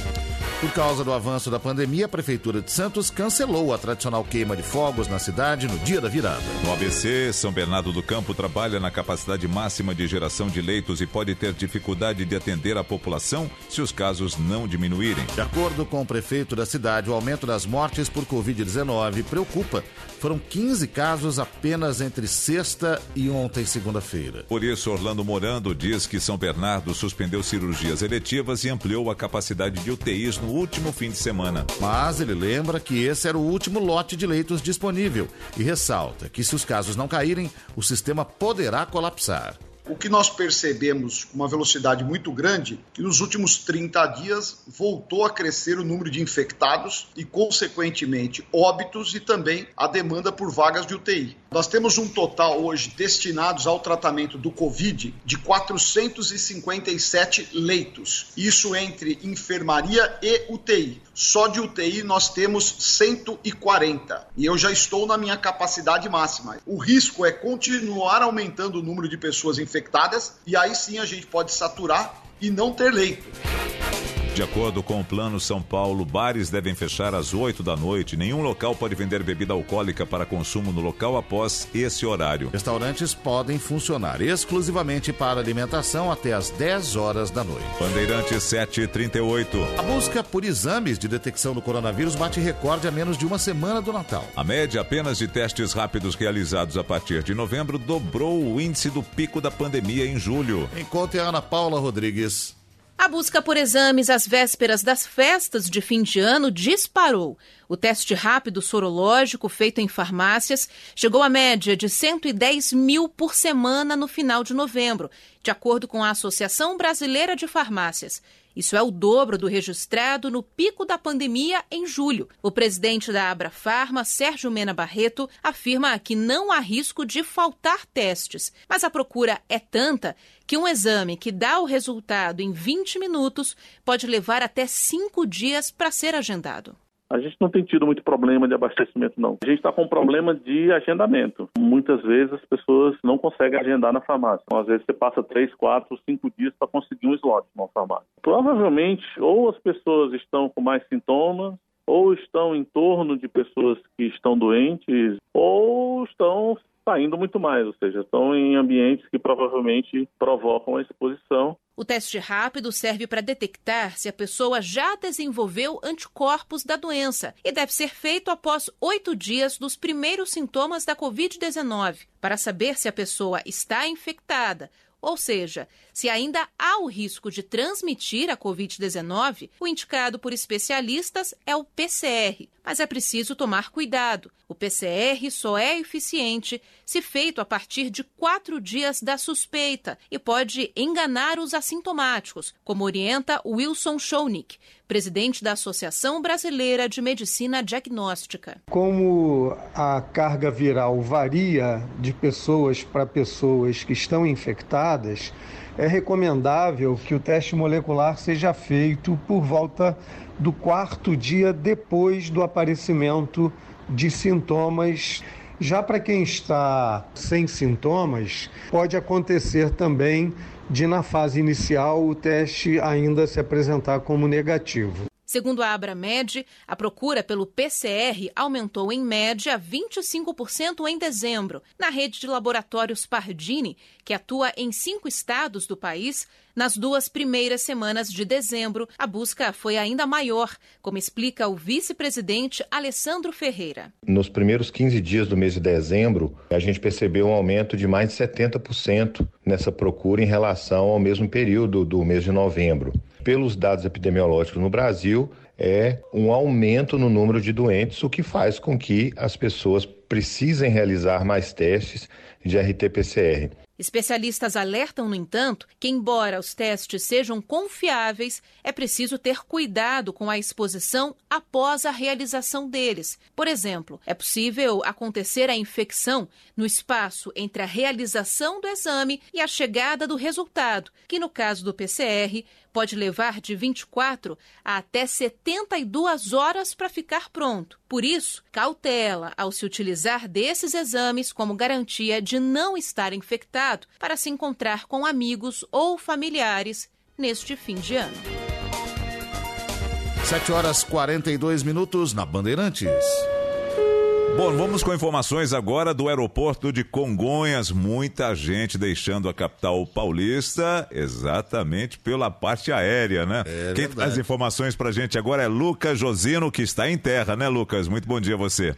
Por causa do avanço da pandemia, a Prefeitura de Santos cancelou a tradicional queima de fogos na cidade no dia da virada. No ABC, São Bernardo do Campo trabalha na capacidade máxima de geração de leitos e pode ter dificuldade de atender a população se os casos não diminuírem. De acordo com o prefeito da cidade, o aumento das mortes por Covid-19 preocupa. Foram 15 casos apenas entre sexta e ontem, segunda-feira. Por isso, Orlando Morando diz que São Bernardo suspendeu cirurgias eletivas e ampliou a capacidade de UTIs no último fim de semana. Mas ele lembra que esse era o último lote de leitos disponível e ressalta que se os casos não caírem, o sistema poderá colapsar. O que nós percebemos com uma velocidade muito grande, que nos últimos 30 dias voltou a crescer o número de infectados e, consequentemente, óbitos e também a demanda por vagas de UTI. Nós temos um total hoje destinados ao tratamento do Covid de 457 leitos. Isso entre enfermaria e UTI. Só de UTI nós temos 140 e eu já estou na minha capacidade máxima. O risco é continuar aumentando o número de pessoas infectadas e aí sim a gente pode saturar e não ter leito. De acordo com o Plano São Paulo, bares devem fechar às 8 da noite. Nenhum local pode vender bebida alcoólica para consumo no local após esse horário. Restaurantes podem funcionar exclusivamente para alimentação até às 10 horas da noite. Bandeirantes 738. A busca por exames de detecção do coronavírus bate recorde a menos de uma semana do Natal. A média apenas de testes rápidos realizados a partir de novembro dobrou o índice do pico da pandemia em julho. Encontre a Ana Paula Rodrigues. A busca por exames às vésperas das festas de fim de ano disparou. O teste rápido sorológico feito em farmácias chegou à média de 110 mil por semana no final de novembro, de acordo com a Associação Brasileira de Farmácias. Isso é o dobro do registrado no pico da pandemia em julho. O presidente da Abrafarma, Sérgio Mena Barreto, afirma que não há risco de faltar testes, mas a procura é tanta que um exame que dá o resultado em 20 minutos pode levar até cinco dias para ser agendado. A gente não tem tido muito problema de abastecimento, não. A gente está com problema de agendamento. Muitas vezes as pessoas não conseguem agendar na farmácia. Então, às vezes você passa três, quatro, cinco dias para conseguir um slot numa farmácia. Provavelmente, ou as pessoas estão com mais sintomas, ou estão em torno de pessoas que estão doentes, ou estão saindo muito mais, ou seja, estão em ambientes que provavelmente provocam a exposição. O teste rápido serve para detectar se a pessoa já desenvolveu anticorpos da doença e deve ser feito após oito dias dos primeiros sintomas da Covid-19, para saber se a pessoa está infectada ou seja, se ainda há o risco de transmitir a Covid-19, o indicado por especialistas é o PCR. Mas é preciso tomar cuidado. O PCR só é eficiente se feito a partir de quatro dias da suspeita e pode enganar os assintomáticos, como orienta Wilson Schoenig, presidente da Associação Brasileira de Medicina Diagnóstica. Como a carga viral varia de pessoas para pessoas que estão infectadas, é recomendável que o teste molecular seja feito por volta do quarto dia depois do aparecimento de sintomas Já para quem está sem sintomas, pode acontecer também de, na fase inicial, o teste ainda se apresentar como negativo. Segundo a Abramed, a procura pelo PCR aumentou em média 25% em dezembro. Na rede de laboratórios Pardini, que atua em cinco estados do país, nas duas primeiras semanas de dezembro, a busca foi ainda maior, como explica o vice-presidente Alessandro Ferreira. Nos primeiros 15 dias do mês de dezembro, a gente percebeu um aumento de mais de 70% nessa procura em relação ao mesmo período do mês de novembro pelos dados epidemiológicos no Brasil, é um aumento no número de doentes, o que faz com que as pessoas precisem realizar mais testes de RT-PCR. Especialistas alertam, no entanto, que, embora os testes sejam confiáveis, é preciso ter cuidado com a exposição após a realização deles. Por exemplo, é possível acontecer a infecção no espaço entre a realização do exame e a chegada do resultado, que, no caso do PCR, pode levar de 24 a até 72 horas para ficar pronto. Por isso, cautela ao se utilizar desses exames como garantia de não estar infectado para se encontrar com amigos ou familiares neste fim de ano. 7 horas 42 minutos na Bandeirantes. Bom, vamos com informações agora do aeroporto de Congonhas. Muita gente deixando a capital paulista exatamente pela parte aérea, né? É Quem traz informações pra gente agora é Lucas Josino, que está em terra, né, Lucas? Muito bom dia a você.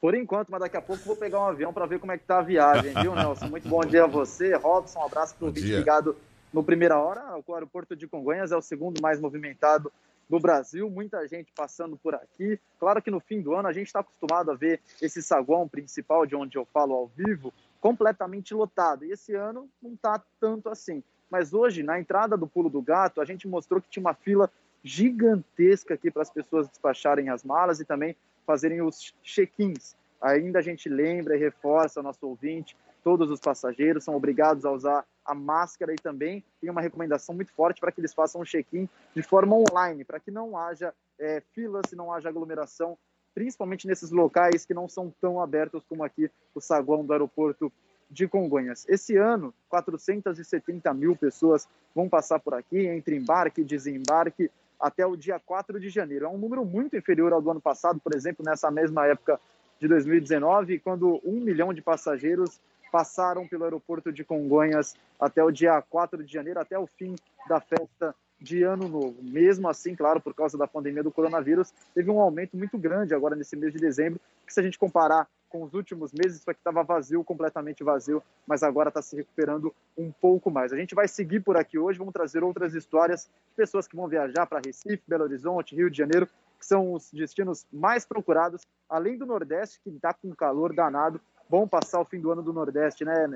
Por enquanto, mas daqui a pouco vou pegar um avião para ver como é que tá a viagem, viu, Nelson? Muito bom dia a você, Robson. Um abraço para o vídeo ligado no Primeira Hora. O aeroporto de Congonhas é o segundo mais movimentado do Brasil, muita gente passando por aqui. Claro que no fim do ano a gente está acostumado a ver esse saguão principal de onde eu falo ao vivo completamente lotado. E esse ano não está tanto assim. Mas hoje, na entrada do Pulo do Gato, a gente mostrou que tinha uma fila gigantesca aqui para as pessoas despacharem as malas e também fazerem os check-ins. Ainda a gente lembra e reforça ao nosso ouvinte todos os passageiros são obrigados a usar a máscara e também tem uma recomendação muito forte para que eles façam o check-in de forma online, para que não haja é, filas e não haja aglomeração, principalmente nesses locais que não são tão abertos como aqui o saguão do aeroporto de Congonhas. Esse ano, 470 mil pessoas vão passar por aqui, entre embarque e desembarque, até o dia 4 de janeiro. É um número muito inferior ao do ano passado, por exemplo, nessa mesma época de 2019, quando um milhão de passageiros passaram pelo aeroporto de Congonhas até o dia 4 de janeiro, até o fim da festa de Ano Novo. Mesmo assim, claro, por causa da pandemia do coronavírus, teve um aumento muito grande agora nesse mês de dezembro, que se a gente comparar com os últimos meses, isso aqui estava vazio, completamente vazio, mas agora está se recuperando um pouco mais. A gente vai seguir por aqui hoje, vamos trazer outras histórias de pessoas que vão viajar para Recife, Belo Horizonte, Rio de Janeiro, que são os destinos mais procurados, além do Nordeste, que está com calor danado, bom passar o fim do ano do Nordeste, né?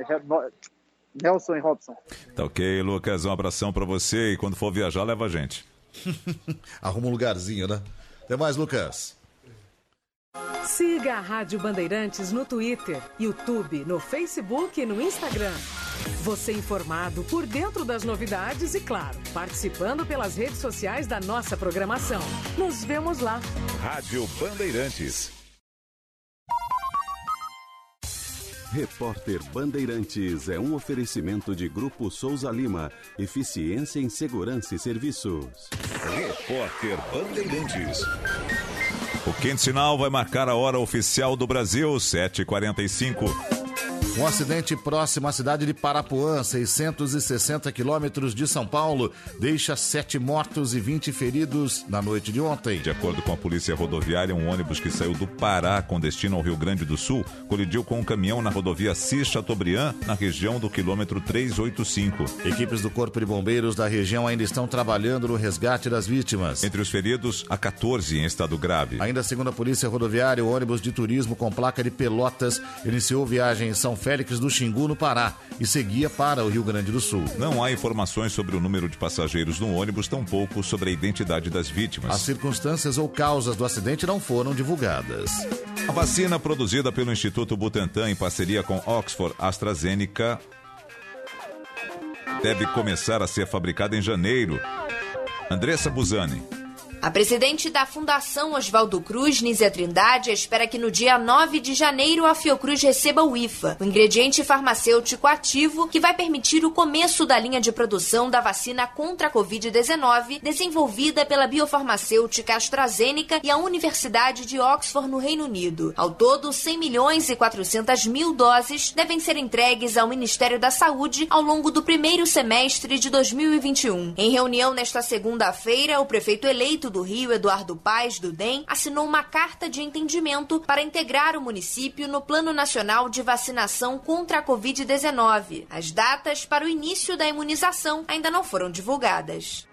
Nelson e Robson. Tá ok, Lucas. Um abração para você e quando for viajar, leva a gente. Arruma um lugarzinho, né? Até mais, Lucas. Siga a Rádio Bandeirantes no Twitter, YouTube, no Facebook e no Instagram. Você informado por dentro das novidades e, claro, participando pelas redes sociais da nossa programação. Nos vemos lá. Rádio Bandeirantes. Repórter Bandeirantes é um oferecimento de Grupo Souza Lima. Eficiência em Segurança e Serviços. Repórter Bandeirantes. O quente sinal vai marcar a hora oficial do Brasil, 7h45. Um acidente próximo à cidade de Parapuã, 660 quilômetros de São Paulo, deixa sete mortos e 20 feridos na noite de ontem. De acordo com a Polícia Rodoviária, um ônibus que saiu do Pará com destino ao Rio Grande do Sul colidiu com um caminhão na rodovia Assis Chateaubriand, na região do quilômetro 385. Equipes do Corpo de Bombeiros da região ainda estão trabalhando no resgate das vítimas. Entre os feridos, há 14 em estado grave. Ainda segundo a Polícia Rodoviária, o ônibus de turismo com placa de Pelotas iniciou viagem em São Félix do Xingu, no Pará, e seguia para o Rio Grande do Sul. Não há informações sobre o número de passageiros no ônibus, tampouco sobre a identidade das vítimas. As circunstâncias ou causas do acidente não foram divulgadas. A vacina produzida pelo Instituto Butantan em parceria com Oxford AstraZeneca deve começar a ser fabricada em janeiro. Andressa Buzani. A presidente da Fundação Oswaldo Cruz, Nízia Trindade, espera que no dia 9 de janeiro a Fiocruz receba o IFA, o ingrediente farmacêutico ativo que vai permitir o começo da linha de produção da vacina contra a Covid-19, desenvolvida pela biofarmacêutica AstraZeneca e a Universidade de Oxford, no Reino Unido. Ao todo, 100 milhões e 400 mil doses devem ser entregues ao Ministério da Saúde ao longo do primeiro semestre de 2021. Em reunião nesta segunda-feira, o prefeito eleito do Rio, Eduardo Paes, do DEM, assinou uma carta de entendimento para integrar o município no Plano Nacional de Vacinação contra a Covid-19. As datas para o início da imunização ainda não foram divulgadas.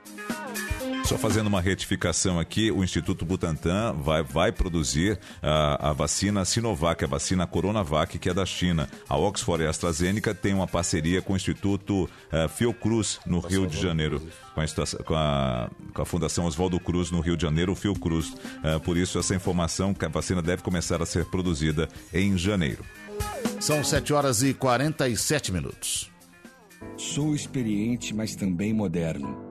Só fazendo uma retificação aqui, o Instituto Butantan vai, vai produzir a, a vacina Sinovac, a vacina Coronavac, que é da China. A Oxford e a AstraZeneca têm uma parceria com o Instituto uh, Fiocruz, no Rio de Janeiro. Com a, com a, com a Fundação Oswaldo Cruz, no Rio de Janeiro, o Fiocruz. Uh, por isso, essa informação que a vacina deve começar a ser produzida em janeiro. São 7 horas e 47 minutos. Sou experiente, mas também moderno.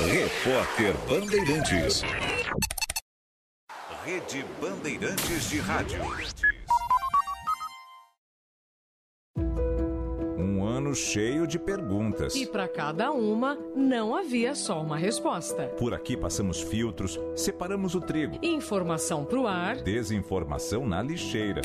Repórter Bandeirantes. Rede Bandeirantes de Rádio. Ano cheio de perguntas. E para cada uma, não havia só uma resposta. Por aqui passamos filtros, separamos o trigo. Informação pro ar. Desinformação na lixeira.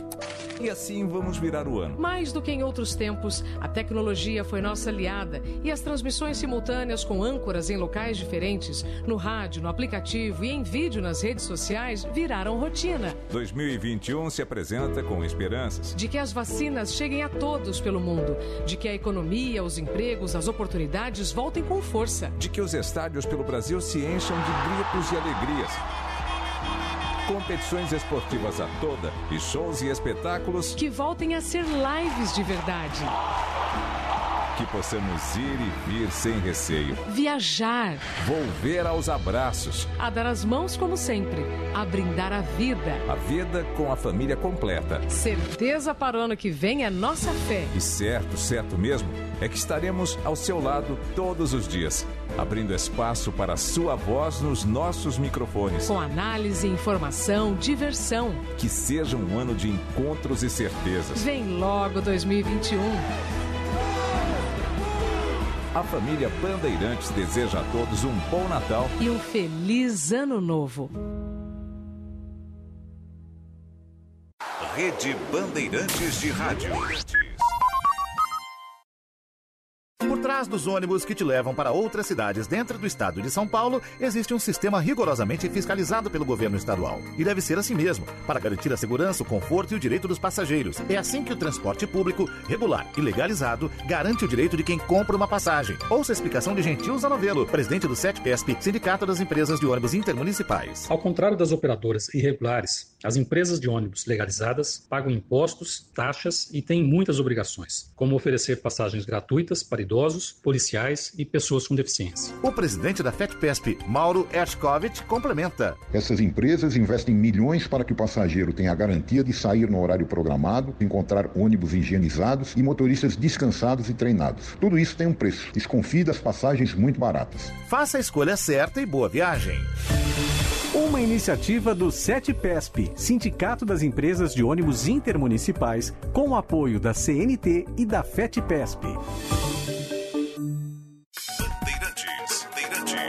E assim vamos virar o ano. Mais do que em outros tempos, a tecnologia foi nossa aliada e as transmissões simultâneas com âncoras em locais diferentes, no rádio, no aplicativo e em vídeo nas redes sociais, viraram rotina. 2021 se apresenta com esperanças. De que as vacinas cheguem a todos pelo mundo, de que a economia, os empregos, as oportunidades voltem com força. De que os estádios pelo Brasil se encham de gritos e alegrias competições esportivas a toda e shows e espetáculos que voltem a ser lives de verdade. Que possamos ir e vir sem receio. Viajar. Volver aos abraços. A dar as mãos como sempre. A brindar a vida. A vida com a família completa. Certeza para o ano que vem é nossa fé. E certo, certo mesmo, é que estaremos ao seu lado todos os dias, abrindo espaço para a sua voz nos nossos microfones. Com análise, informação, diversão. Que seja um ano de encontros e certezas. Vem logo 2021. A família Bandeirantes deseja a todos um bom Natal e um feliz Ano Novo. Rede Bandeirantes de Rádio. Por trás dos ônibus que te levam para outras cidades dentro do estado de São Paulo, existe um sistema rigorosamente fiscalizado pelo governo estadual. E deve ser assim mesmo, para garantir a segurança, o conforto e o direito dos passageiros. É assim que o transporte público, regular e legalizado, garante o direito de quem compra uma passagem. Ouça a explicação de Gentil Zanovelo, presidente do SETPESP, Sindicato das Empresas de Ônibus Intermunicipais. Ao contrário das operadoras irregulares, as empresas de ônibus legalizadas pagam impostos, taxas e têm muitas obrigações, como oferecer passagens gratuitas para idosos, policiais e pessoas com deficiência. O presidente da FETPESP, Mauro Erschkovich, complementa. Essas empresas investem milhões para que o passageiro tenha a garantia de sair no horário programado, encontrar ônibus higienizados e motoristas descansados e treinados. Tudo isso tem um preço. Desconfie das passagens muito baratas. Faça a escolha certa e boa viagem. Uma iniciativa do SETPESP, Sindicato das Empresas de Ônibus Intermunicipais, com o apoio da CNT e da FETPESP.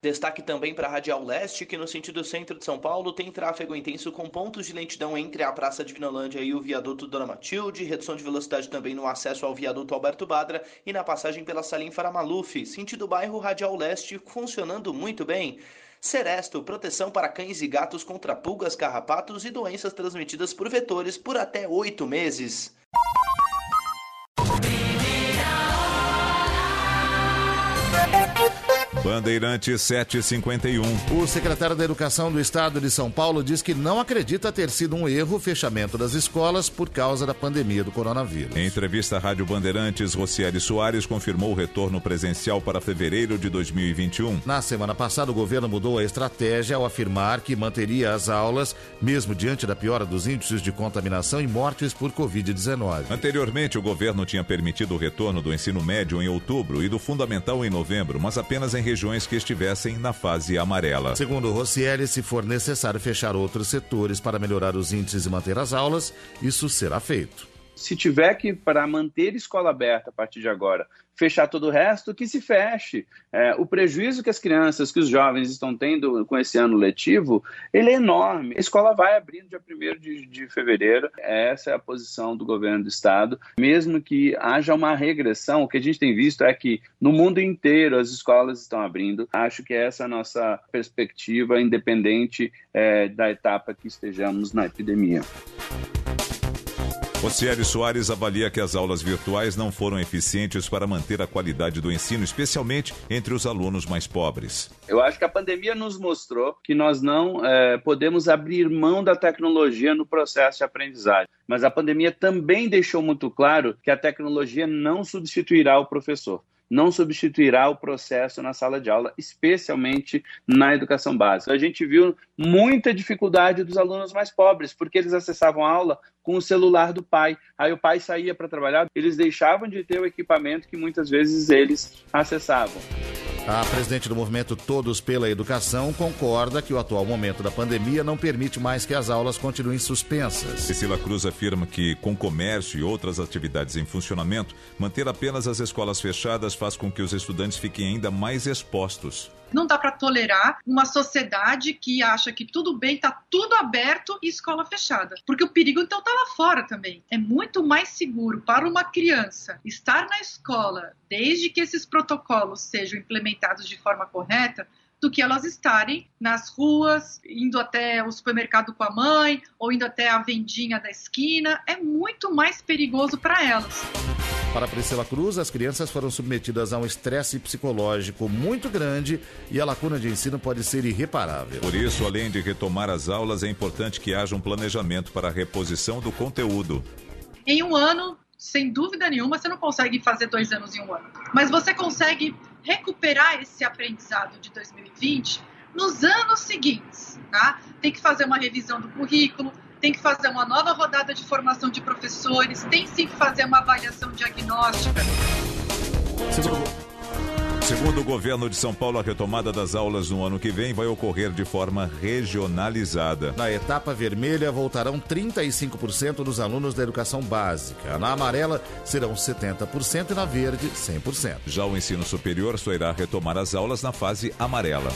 Destaque também para a Radial Leste, que no sentido centro de São Paulo tem tráfego intenso com pontos de lentidão entre a Praça de Vinolândia e o viaduto Dona Matilde, redução de velocidade também no acesso ao viaduto Alberto Badra e na passagem pela Salim Faramaluf, sentido bairro Radial Leste, funcionando muito bem. Seresto, proteção para cães e gatos contra pulgas, carrapatos e doenças transmitidas por vetores por até oito meses. Bandeirante 751. O secretário da Educação do Estado de São Paulo diz que não acredita ter sido um erro o fechamento das escolas por causa da pandemia do coronavírus. Em entrevista à Rádio Bandeirantes, Rocieli Soares confirmou o retorno presencial para fevereiro de 2021. Na semana passada, o governo mudou a estratégia ao afirmar que manteria as aulas, mesmo diante da piora dos índices de contaminação e mortes por Covid-19. Anteriormente, o governo tinha permitido o retorno do ensino médio em outubro e do fundamental em novembro, mas apenas em regiões que estivessem na fase amarela. Segundo Rossielli, se for necessário fechar outros setores para melhorar os índices e manter as aulas, isso será feito. Se tiver que, para manter escola aberta a partir de agora, fechar todo o resto, que se feche. É, o prejuízo que as crianças, que os jovens estão tendo com esse ano letivo, ele é enorme. A escola vai abrir no dia 1 de, de fevereiro. Essa é a posição do governo do estado. Mesmo que haja uma regressão, o que a gente tem visto é que no mundo inteiro as escolas estão abrindo. Acho que essa é a nossa perspectiva, independente é, da etapa que estejamos na epidemia. Rocieli Soares avalia que as aulas virtuais não foram eficientes para manter a qualidade do ensino, especialmente entre os alunos mais pobres. Eu acho que a pandemia nos mostrou que nós não é, podemos abrir mão da tecnologia no processo de aprendizagem. Mas a pandemia também deixou muito claro que a tecnologia não substituirá o professor não substituirá o processo na sala de aula, especialmente na educação básica. A gente viu muita dificuldade dos alunos mais pobres, porque eles acessavam a aula com o celular do pai. Aí o pai saía para trabalhar, eles deixavam de ter o equipamento que muitas vezes eles acessavam. A presidente do movimento Todos pela Educação concorda que o atual momento da pandemia não permite mais que as aulas continuem suspensas. Cecília Cruz afirma que, com comércio e outras atividades em funcionamento, manter apenas as escolas fechadas faz com que os estudantes fiquem ainda mais expostos. Não dá para tolerar uma sociedade que acha que tudo bem, está tudo aberto e escola fechada. Porque o perigo então está lá fora também. É muito mais seguro para uma criança estar na escola, desde que esses protocolos sejam implementados de forma correta, do que elas estarem nas ruas, indo até o supermercado com a mãe, ou indo até a vendinha da esquina. É muito mais perigoso para elas. Para Priscila Cruz, as crianças foram submetidas a um estresse psicológico muito grande e a lacuna de ensino pode ser irreparável. Por isso, além de retomar as aulas, é importante que haja um planejamento para a reposição do conteúdo. Em um ano, sem dúvida nenhuma, você não consegue fazer dois anos em um ano. Mas você consegue recuperar esse aprendizado de 2020 nos anos seguintes. Tá? Tem que fazer uma revisão do currículo, tem que fazer uma nova rodada de formação de professores, tem sim que fazer uma avaliação diagnóstica. Segundo o governo de São Paulo, a retomada das aulas no ano que vem vai ocorrer de forma regionalizada. Na etapa vermelha, voltarão 35% dos alunos da educação básica. Na amarela, serão 70% e na verde, 100%. Já o ensino superior só irá retomar as aulas na fase amarela.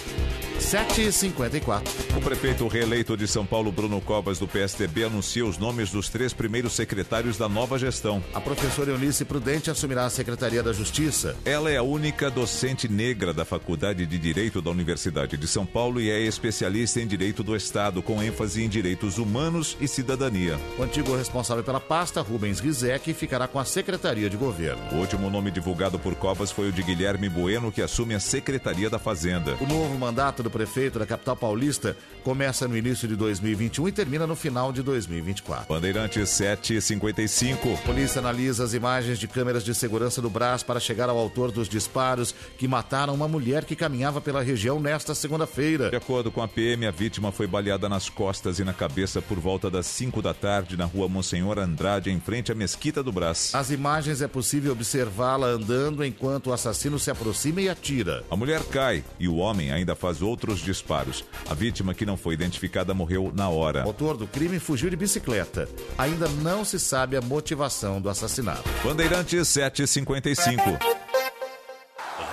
7h54. O prefeito reeleito de São Paulo, Bruno Covas, do PSDB, anuncia os nomes dos três primeiros secretários da nova gestão. A professora Eunice Prudente assumirá a Secretaria da Justiça. Ela é a única docente negra da Faculdade de Direito da Universidade de São Paulo e é especialista em Direito do Estado, com ênfase em direitos humanos e cidadania. O antigo responsável pela pasta, Rubens Rizek, ficará com a Secretaria de Governo. O último nome divulgado por Covas foi o de Guilherme Bueno, que assume a Secretaria da Fazenda. O novo mandato do prefeito da capital paulista começa no início de 2021 e termina no final de 2024. Bandeirantes 755. Polícia analisa as imagens de câmeras de segurança do Brás para chegar ao autor dos disparos que mataram uma mulher que caminhava pela região nesta segunda-feira. De acordo com a PM, a vítima foi baleada nas costas e na cabeça por volta das 5 da tarde na rua Monsenhor Andrade, em frente à Mesquita do Brás. As imagens é possível observá-la andando enquanto o assassino se aproxima e atira. A mulher cai e o homem ainda faz outros disparos. A vítima, que não foi identificada, morreu na hora. O autor do crime fugiu de bicicleta. Ainda não se sabe a motivação do assassinato. Bandeirantes 755.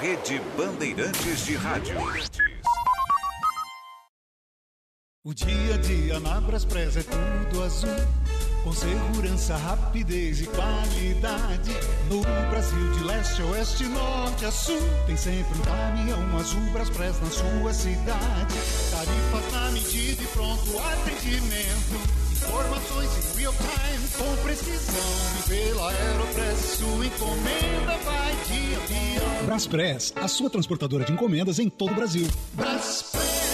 Rede Bandeirantes de Rádio. O dia a dia na é tudo azul. Com segurança, rapidez e qualidade. No Brasil, de leste a oeste, norte a sul. Tem sempre um caminhão azul Braspress na sua cidade. Tarifas na medida e pronto atendimento. Informações em real time, com precisão. E pela Aeropress, sua encomenda vai de avião. Braspress, a sua transportadora de encomendas em todo o Brasil. Braspress.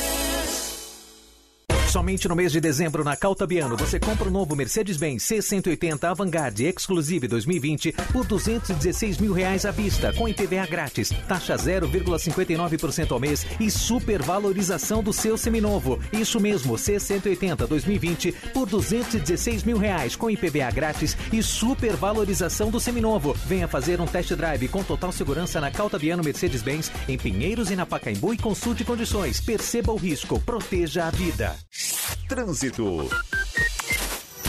Somente no mês de dezembro, na Caltabiano, você compra o novo Mercedes-Benz C180 Avantgarde Exclusive 2020 por 216 mil reais à vista, com IPVA grátis, taxa 0,59% ao mês e supervalorização do seu seminovo. Isso mesmo, C180 2020 por 216 mil reais, com IPVA grátis e supervalorização do seminovo. Venha fazer um test drive com total segurança na Caltabiano Mercedes-Benz, em Pinheiros e na Pacaembu e consulte condições. Perceba o risco, proteja a vida. Trânsito.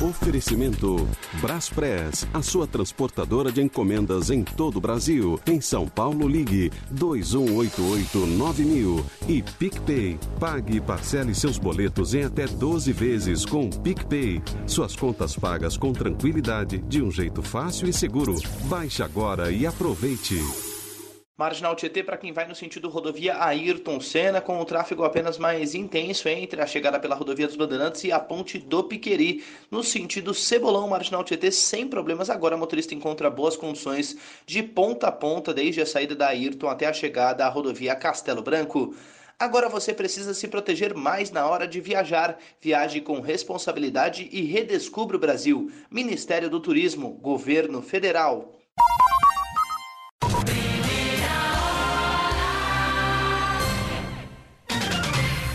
Oferecimento Braspress, a sua transportadora de encomendas em todo o Brasil. Em São Paulo, ligue 2188-9000 e PicPay. Pague e parcele seus boletos em até 12 vezes com PicPay. Suas contas pagas com tranquilidade, de um jeito fácil e seguro. Baixe agora e aproveite. Marginal Tietê para quem vai no sentido rodovia Ayrton Senna, com o tráfego apenas mais intenso entre a chegada pela rodovia dos Bandeirantes e a ponte do Piqueri. No sentido Cebolão, Marginal Tietê sem problemas. Agora o motorista encontra boas condições de ponta a ponta, desde a saída da Ayrton até a chegada à rodovia Castelo Branco. Agora você precisa se proteger mais na hora de viajar. Viaje com responsabilidade e redescubra o Brasil. Ministério do Turismo, Governo Federal.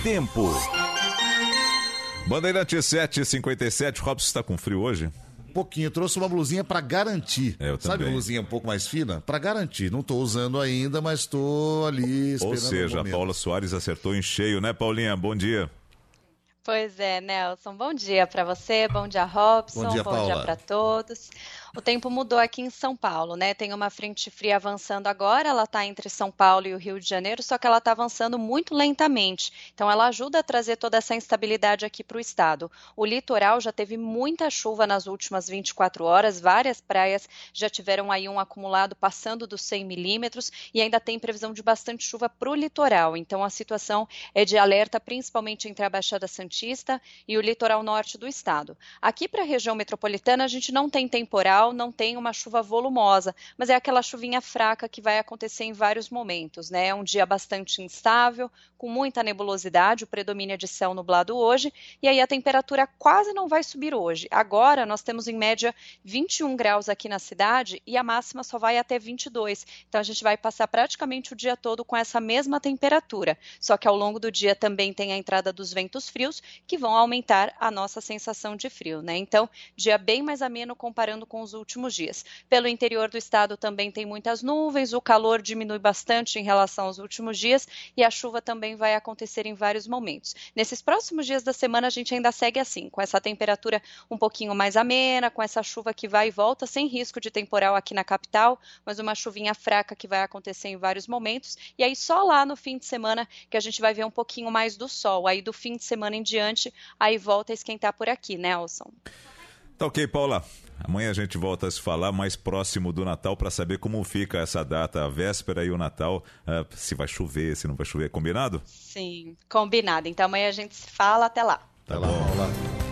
Tempo. Bandeirante 757, Robson está com frio hoje? Um pouquinho, trouxe uma blusinha para garantir. É, eu Sabe também. blusinha um pouco mais fina? Para garantir. Não tô usando ainda, mas tô ali esperando Ou seja, a momento. Paula Soares acertou em cheio, né, Paulinha? Bom dia. Pois é, Nelson. Bom dia para você, bom dia, Robson, Bom dia, Paula. para todos. O tempo mudou aqui em São Paulo, né? Tem uma frente fria avançando agora, ela está entre São Paulo e o Rio de Janeiro, só que ela está avançando muito lentamente. Então, ela ajuda a trazer toda essa instabilidade aqui para o estado. O litoral já teve muita chuva nas últimas 24 horas, várias praias já tiveram aí um acumulado passando dos 100 milímetros e ainda tem previsão de bastante chuva para o litoral. Então, a situação é de alerta, principalmente entre a Baixada Santista e o litoral norte do estado. Aqui para a região metropolitana, a gente não tem temporal, não tem uma chuva volumosa, mas é aquela chuvinha fraca que vai acontecer em vários momentos, né? É um dia bastante instável, com muita nebulosidade, o predomínio é de céu nublado hoje, e aí a temperatura quase não vai subir hoje. Agora nós temos em média 21 graus aqui na cidade e a máxima só vai até 22. Então a gente vai passar praticamente o dia todo com essa mesma temperatura. Só que ao longo do dia também tem a entrada dos ventos frios que vão aumentar a nossa sensação de frio, né? Então, dia bem mais ameno comparando com os últimos dias. Pelo interior do estado também tem muitas nuvens, o calor diminui bastante em relação aos últimos dias e a chuva também vai acontecer em vários momentos. Nesses próximos dias da semana a gente ainda segue assim, com essa temperatura um pouquinho mais amena, com essa chuva que vai e volta, sem risco de temporal aqui na capital, mas uma chuvinha fraca que vai acontecer em vários momentos. E aí só lá no fim de semana que a gente vai ver um pouquinho mais do sol. Aí do fim de semana em diante, aí volta a esquentar por aqui, Nelson. Tá ok, Paula. Amanhã a gente volta a se falar mais próximo do Natal para saber como fica essa data, a véspera e o Natal, ah, se vai chover, se não vai chover, combinado? Sim, combinado. Então amanhã a gente se fala. Até lá. Tá bom.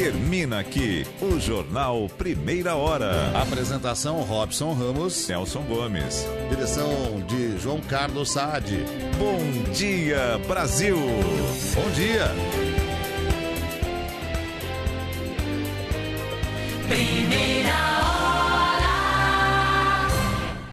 Termina aqui o Jornal Primeira Hora. Apresentação Robson Ramos. Nelson Gomes. Direção de João Carlos Saad. Bom dia, Brasil. Bom dia. Primeira